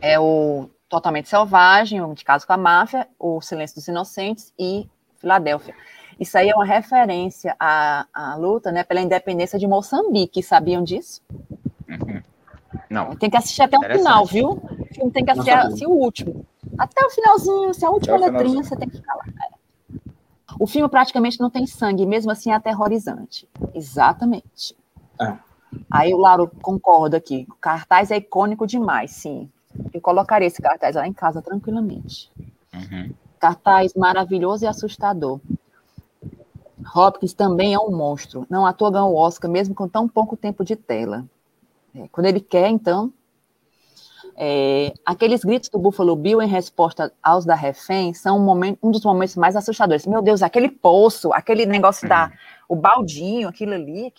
É o Totalmente Selvagem, o De Caso com a Máfia, O Silêncio dos Inocentes e Filadélfia. Isso aí é uma referência à, à luta né, pela independência de Moçambique. Sabiam disso? Não. Tem que assistir até o final, viu? O filme tem que assistir assim, o último. Até o finalzinho, se a última letrinha, você tem que ficar lá. É. O filme praticamente não tem sangue, mesmo assim é aterrorizante. Exatamente. É. Aí o Lauro concorda aqui. O cartaz é icônico demais, sim. Eu colocaria esse cartaz lá em casa tranquilamente. Uhum. Cartaz maravilhoso e assustador. Hopkins também é um monstro. Não à toa ganhou o Oscar, mesmo com tão pouco tempo de tela. É, quando ele quer, então, é, aqueles gritos do Buffalo Bill em resposta aos da refém são um, momento, um dos momentos mais assustadores. Meu Deus, aquele poço, aquele negócio da. o baldinho, aquilo ali.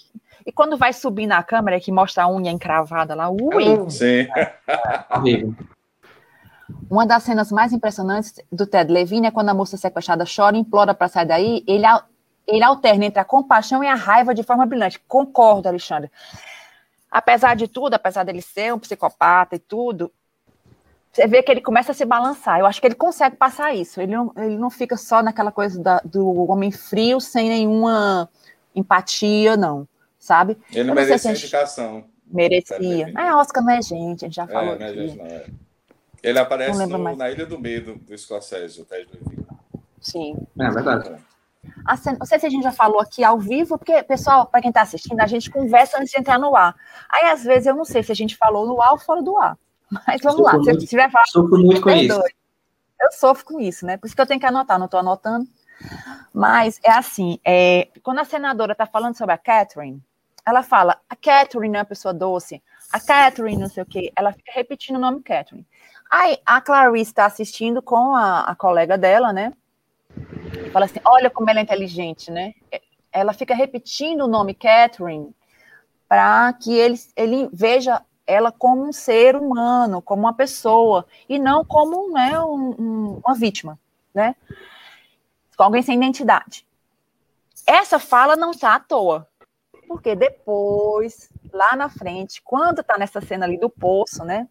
E quando vai subir na câmera que mostra a unha encravada lá, ui! Sim. Uma das cenas mais impressionantes do Ted Levine é quando a moça sequestrada chora e implora para sair daí. Ele, ele alterna entre a compaixão e a raiva de forma brilhante. Concordo, Alexandre apesar de tudo, apesar dele ser um psicopata e tudo, você vê que ele começa a se balançar. Eu acho que ele consegue passar isso. Ele não, ele não fica só naquela coisa da, do homem frio, sem nenhuma empatia, não. Sabe? Ele não merecia se indicação. Merecia. É, Oscar não é gente, a gente já é, falou. Não é gente, não é. Ele aparece no, na Ilha do Medo do Escocese, o Ted Levine. Sim. É verdade. Cena, não sei se a gente já falou aqui ao vivo, porque, pessoal, para quem está assistindo, a gente conversa antes de entrar no ar. Aí, às vezes, eu não sei se a gente falou no ar ou fora do ar. Mas vamos lá. Muito, se tiver falado, sofro muito com isso. Eu sofro com isso, né? Por isso que eu tenho que anotar, não estou anotando. Mas é assim: é, quando a senadora está falando sobre a Catherine, ela fala: a Catherine é uma pessoa doce, a Catherine não sei o quê. Ela fica repetindo o nome Catherine. Aí a Clarice está assistindo com a, a colega dela, né? Fala assim: olha como ela é inteligente, né? Ela fica repetindo o nome Catherine para que ele, ele veja ela como um ser humano, como uma pessoa, e não como né, um, um, uma vítima, né? Com alguém sem identidade. Essa fala não está à toa, porque depois, lá na frente, quando está nessa cena ali do poço, né?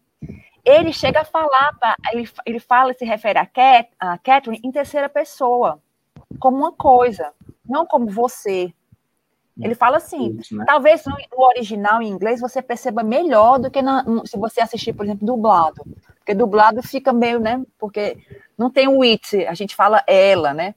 Ele chega a falar, pra, ele, ele fala, se refere a, Cat, a Catherine em terceira pessoa como uma coisa, não como você. Ele fala assim, Isso, né? talvez no, original em inglês você perceba melhor do que na- se você assistir, por exemplo, dublado. Porque dublado fica meio, né? Porque não tem o it, a gente fala ela, né?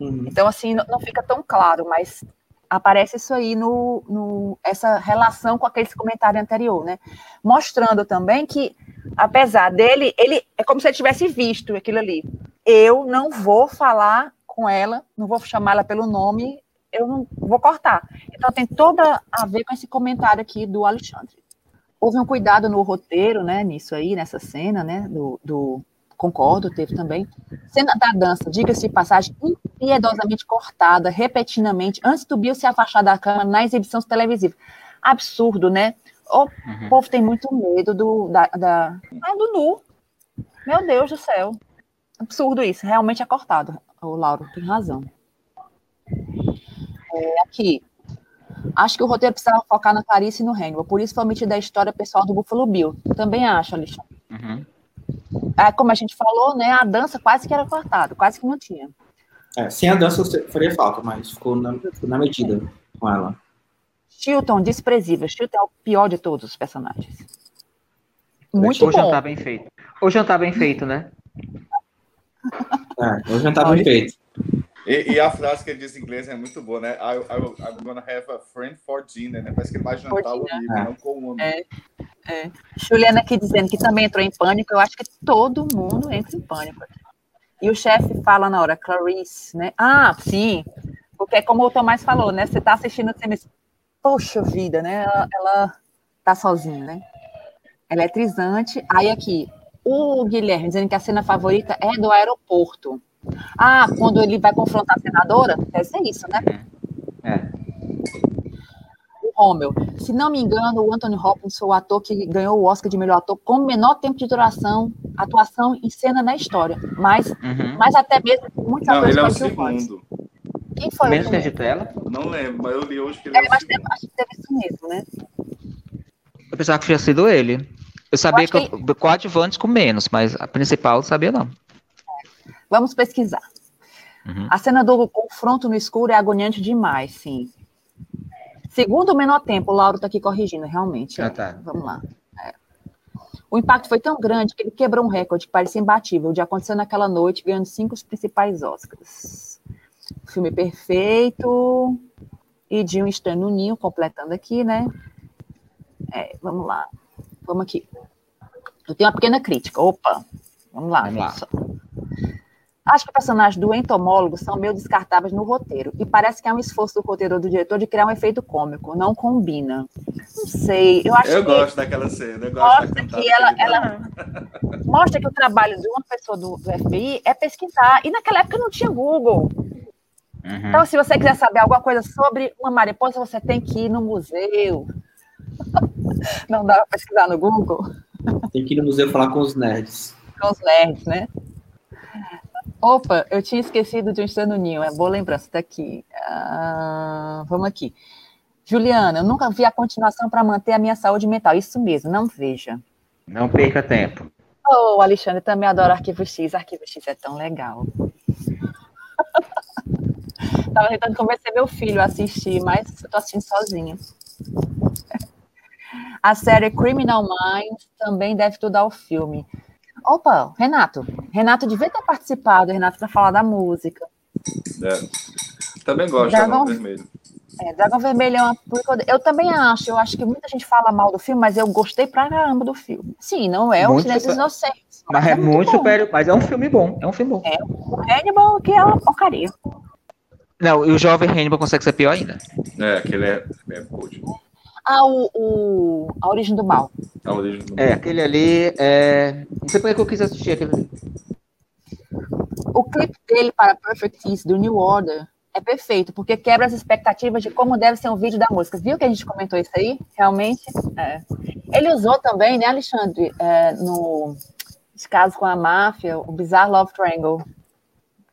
Uhum. Então, assim, não, não fica tão claro, mas aparece isso aí no, no essa relação com aquele comentário anterior, né? Mostrando também que, apesar dele, ele é como se ele tivesse visto aquilo ali. Eu não vou falar com ela, não vou chamar ela pelo nome, eu não vou cortar. Então tem toda a ver com esse comentário aqui do Alexandre. Houve um cuidado no roteiro, né, nisso aí, nessa cena, né, do, do concordo, teve também. Cena da dança, diga-se de passagem, impiedosamente cortada, repetidamente, antes do Bill se afastar da câmera na exibição televisiva. Absurdo, né? O Uhum. povo tem muito medo do, da, da... Ah, do nu. Meu Deus do céu. Absurdo isso, realmente é cortado. O Lauro tem razão. É, aqui. Acho que o roteiro precisava focar na Clarice e no Hannibal, por isso foi omitida a história pessoal do Buffalo Bill. Também acho, Alexandre. Uhum. É, como a gente falou, né, a dança quase que era cortada, quase que não tinha. É, sem a dança faria falta, mas ficou na, ficou na medida com ela. Chilton, desprezível. Chilton é o pior de todos os personagens. Muito Ou bom. jantar bem feito. Ou jantar bem feito, né? É, hoje já tá Olha. bem feito. E, e a frase que ele diz em inglês é muito boa, né? I, I, I'm gonna have a friend for dinner, né? Parece que ele vai jantar o amigo, É. não com o amigo. É. Juliana aqui dizendo que também entrou em pânico. Eu acho que todo mundo entra em pânico. E o chefe fala na hora, Clarice, né? Ah, sim. Porque como o Tomás falou, né? Você tá assistindo o filme, poxa vida, né? Ela, ela tá sozinha, né? Eletrizante. Aí aqui, o Guilherme dizendo que a cena favorita é do aeroporto. Ah, quando ele vai confrontar a senadora? Deve ser isso, né? É. o Rommel. Se não me engano, o Anthony Hopkins foi o ator que ganhou o Oscar de melhor ator com menor tempo de duração, atuação em cena na história. Mas, Uhum. mas até mesmo muitos Não, atores ele é o segundo. Quem foi Menos o tempo de tela. Não lembro, mas eu li hoje que ele é, É, o mas teve, acho que teve isso mesmo, né? Eu pensava que tinha sido ele. Eu sabia acho que, eu- coadjuvantes com menos, mas a principal eu sabia não. Vamos pesquisar. Uhum. A cena do confronto no escuro é agoniante demais, sim. Segundo o menor tempo, o Lauro está aqui corrigindo, realmente. é. Ah, tá. Vamos lá. É. O impacto foi tão grande que ele quebrou um recorde que parecia imbatível de acontecer naquela noite, ganhando cinco os principais Oscars. Filme perfeito. E de um estranho no ninho, completando aqui, né? É, vamos lá. Vamos aqui. Eu tenho uma pequena crítica. Opa, vamos lá. Vamos lá. Acho que personagens do entomólogo são meio descartáveis no roteiro. E parece que é um esforço do roteiro do diretor de criar um efeito cômico. Não combina. Não sei. Eu acho Eu que gosto daquela cena, eu gosto mostra da que ela, ela mostra que o trabalho de uma pessoa do, do FBI é pesquisar. E naquela época não tinha Google. Uhum. Então, se você quiser saber alguma coisa sobre uma mariposa, você tem que ir no museu. Não dá para pesquisar no Google. Tem que ir no museu falar com os nerds. com os nerds, né? Opa, eu tinha esquecido de um estranho no ninho. É boa lembrança, tá aqui. Ah, vamos aqui. Juliana, eu nunca vi a continuação para manter a minha saúde mental. Isso mesmo, não veja. Não perca tempo. Oh, Alexandre, também adoro Arquivo X. Arquivo X é tão legal. Tava tentando convencer meu filho a assistir, mas eu tô assistindo sozinha. A série Criminal Minds também deve estudar o filme. Opa, Renato. Renato devia ter participado, Renato, para falar da música. É. Também gosto Dragão- de Dragão Vermelho. É, Dragão Vermelho é uma. Eu também acho, eu acho que muita gente fala mal do filme, mas eu gostei pra caramba do filme. Sim, não é o Muito Silêncio super- Inocentes. Mas é muito bom. superior. Mas é um filme bom. É um filme bom. É, o Hannibal, que é uma porcaria. Não, e o jovem Hannibal consegue ser pior ainda. É, aquele é, é good. Ah, o, o- A Origem do Mal. A origem do É, aquele ali é. Não sei por que eu quis assistir aquele ali. O clipe dele para Perfect Peace, do New Order, é perfeito, porque quebra as expectativas de como deve ser um vídeo da música. Viu que a gente comentou isso aí? Realmente? É. Ele usou também, né, Alexandre, é, no caso com a máfia, o Bizarre Love Triangle.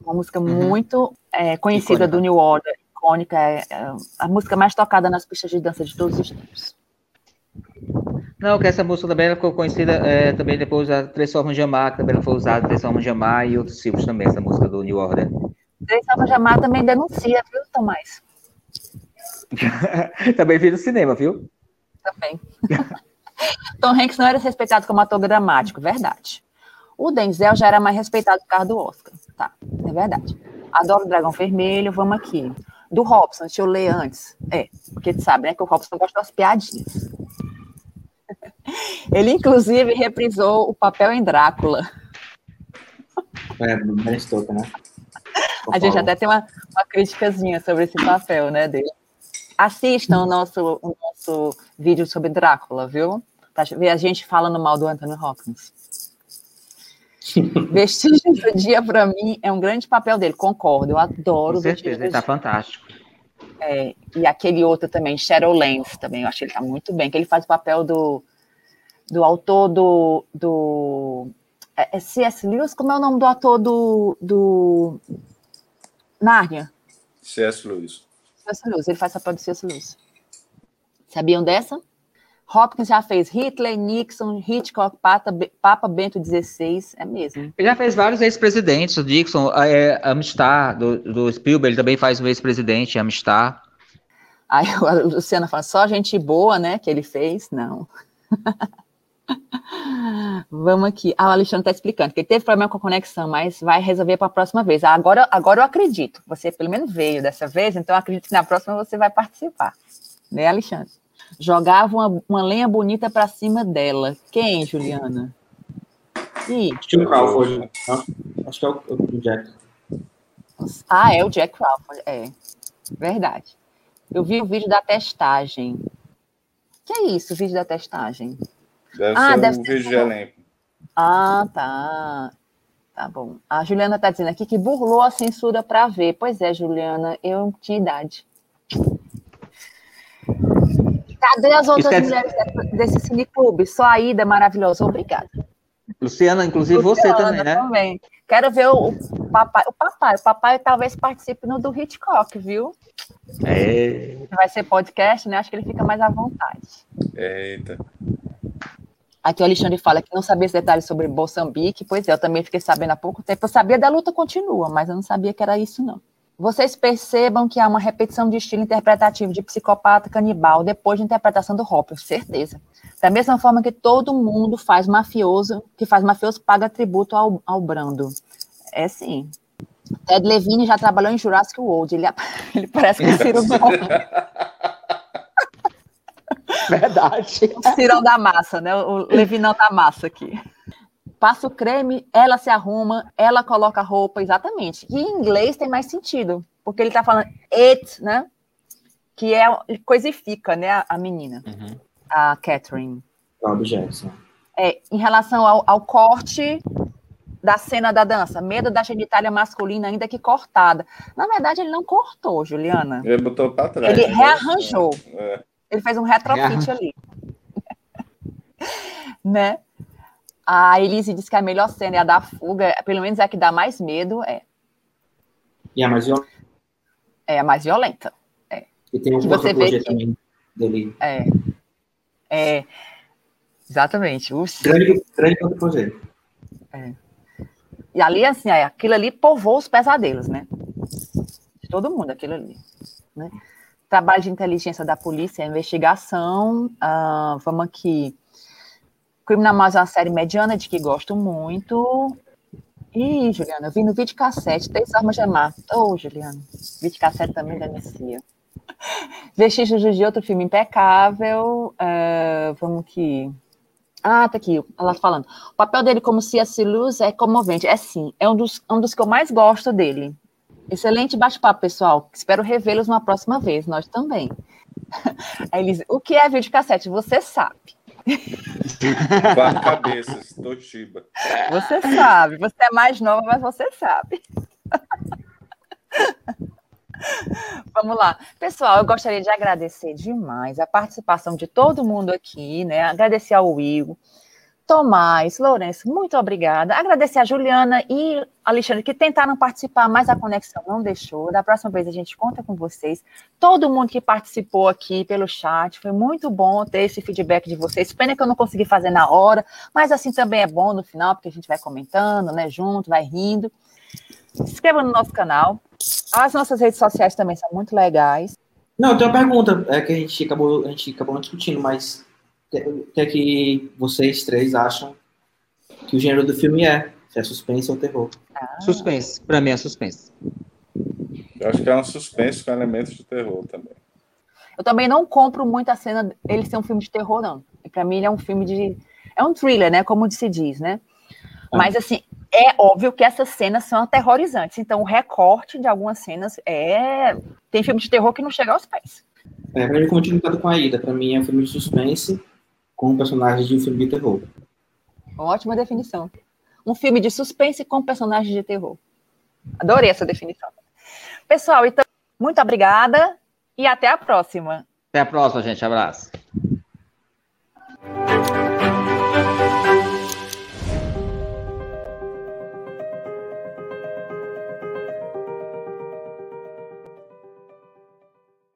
Uma música muito é, conhecida Icônica. do New Order, icônica, é, é a música mais tocada nas pistas de dança de todos os tempos. Não, que essa música também ela ficou conhecida é, também depois da Três Formas de Amar, que também ela foi usada, Três Formas de Amar e outros filmes também, essa música do New Order. Três Salva Jamar também denuncia, viu, Tomás? Também vi no cinema, viu? Também. Tom Hanks não era respeitado como ator dramático, verdade. O Denzel já era mais respeitado por causa do Oscar. Tá, é verdade. Adoro o Dragão Vermelho, vamos aqui. Do Robson, deixa eu ler antes. É, porque tu sabe, né, que o Robson gosta das piadinhas. Ele, inclusive, reprisou o papel em Drácula. É, Stoker, né? A gente até tem uma, uma criticazinha sobre esse papel, né, dele. Assistam o nosso, o nosso vídeo sobre Drácula, viu? Pra ver a gente falando mal do Anthony Hopkins. Vestígio do Dia, para mim, é um grande papel dele, concordo. Eu adoro Com certeza, ele tá fantástico. É, e aquele outro também, Shadowlands, também, eu acho que ele tá muito bem, que ele faz o papel do, do autor do. do é, é C.S. Lewis? Como é o nome do ator do. do Nárnia? C.S. Lewis. C.S. Lewis, ele faz o papel do C.S. Lewis. Sabiam dessa? Hopkins já fez Hitler, Nixon, Hitchcock, Papa, Papa Bento XVI, é mesmo. Ele já fez vários ex-presidentes, o Nixon, é, Amistad, do, do Spielberg, também faz um ex-presidente, Amistad. Aí a Luciana fala, só gente boa, né, que ele fez? Não. Vamos aqui. Ah, o Alexandre está explicando que ele teve problema com a conexão, mas vai resolver para a próxima vez. Ah, agora, agora eu acredito. Você pelo menos veio dessa vez, então eu acredito que na próxima você vai participar. Né, Alexandre? Jogava uma, uma lenha bonita para cima dela. Quem, Juliana? Ih. Steve Crawford. Né? Acho que é o, o Jack. Ah, é o Jack Crawford. É. Verdade. Eu vi o vídeo da testagem. Que é isso, o vídeo da testagem? Deve ah, ser deve um ser vídeo de elenco. Ah, tá. Tá bom. A Juliana tá dizendo aqui que burlou a censura para ver. Pois é, Juliana, eu tinha idade. Cadê as outras mulheres desse cineclube? Só a Ida maravilhosa. Obrigada. Luciana, inclusive Luciana, você também, né? Também. Quero ver o, o, papai. O papai, o papai talvez participe no do Hitchcock, viu? É. Vai ser podcast, né? Acho que ele fica mais à vontade. Eita. Aqui o Alexandre fala que não sabia os detalhes sobre Moçambique. Pois é, eu também fiquei sabendo há pouco tempo. Eu sabia da luta continua, mas eu não sabia que era isso, não. Vocês percebam que há uma repetição de estilo interpretativo de psicopata canibal depois de interpretação do Hopper, certeza. Da mesma forma que todo mundo faz mafioso, que faz mafioso paga tributo ao, ao Brando. É sim. Ted Levine já trabalhou em Jurassic World. Ele, ele parece que Ciro Verdade. O Cirão da massa, né? O Levinão da massa aqui passa o creme, ela se arruma, ela coloca a roupa, exatamente. E em inglês tem mais sentido, porque ele está falando it, né? Que é coisifica, né, a, a menina, uhum. a Catherine. Bob Jackson. É, em relação ao, ao, corte da cena da dança, medo da genitália masculina ainda que cortada. Na verdade, ele não cortou, Juliana. Ele botou para trás. Ele né? rearranjou. É. Ele fez um retrofit ali. né? A Elise disse que a melhor cena é a da fuga, pelo menos é a que dá mais medo, é. E a mais violenta. É a mais violenta. É. E tem um que você vê que... também dele. É. É. Exatamente. Uxi. Grande, grande projeto. É. E ali, assim, aquilo ali povoou os pesadelos, né? De todo mundo, aquilo ali. Né? Trabalho de inteligência da polícia, investigação. Uh, vamos aqui. Criminal Minds é uma série mediana de que gosto muito. Ih, Juliana, eu vi no vídeo cassete, três armas de amar. Ô, oh, Juliana, vídeo cassete também delicia. Vestígios de outro filme impecável. Uh, vamos que. Ah, tá aqui, ela falando. O papel dele como C.S. Lewis é comovente. É sim, é um dos, um dos que eu mais gosto dele. Excelente bate-papo, pessoal. Espero revê-los uma próxima vez, nós também. Aí o que é videocassete? Você sabe. Quatro cabeças, Toshiba. Você sabe, você é mais nova, mas você sabe. Vamos lá. Pessoal, eu gostaria de agradecer demais a participação de todo mundo aqui, né? Agradecer ao Will, Tomás, Lourenço, muito obrigada. Agradecer a Juliana e Alexandre que tentaram participar, mas a conexão não deixou. Da próxima vez a gente conta com vocês. Todo mundo que participou aqui pelo chat, foi muito bom ter esse feedback de vocês. Pena que eu não consegui fazer na hora, mas assim também é bom no final, porque a gente vai comentando, né, junto, vai rindo. Se inscreva no nosso canal. As nossas redes sociais também são muito legais. Não, tem uma pergunta é, que a gente acabou, a gente acabou discutindo, mas o que é que vocês três acham que o gênero do filme é? Se é suspense ou terror? Ah. Suspense. Pra mim é suspense. Eu acho que é um suspense com elementos de terror também. Eu também não compro muito a cena ele ser um filme de terror, não. Para mim, ele é um filme de. É um thriller, né? Como se diz, né? Ah. Mas, assim, é óbvio que essas cenas são aterrorizantes. Então, o recorte de algumas cenas é. Tem filme de terror que não chega aos pés. É, pra mim, continuado com a ida. Para mim, é um filme de suspense com personagens de um filme de terror. Ótima definição. Um filme de suspense com personagens de terror. Adorei essa definição. Pessoal, então, muito obrigada e até a próxima. Até a próxima, gente. Abraço.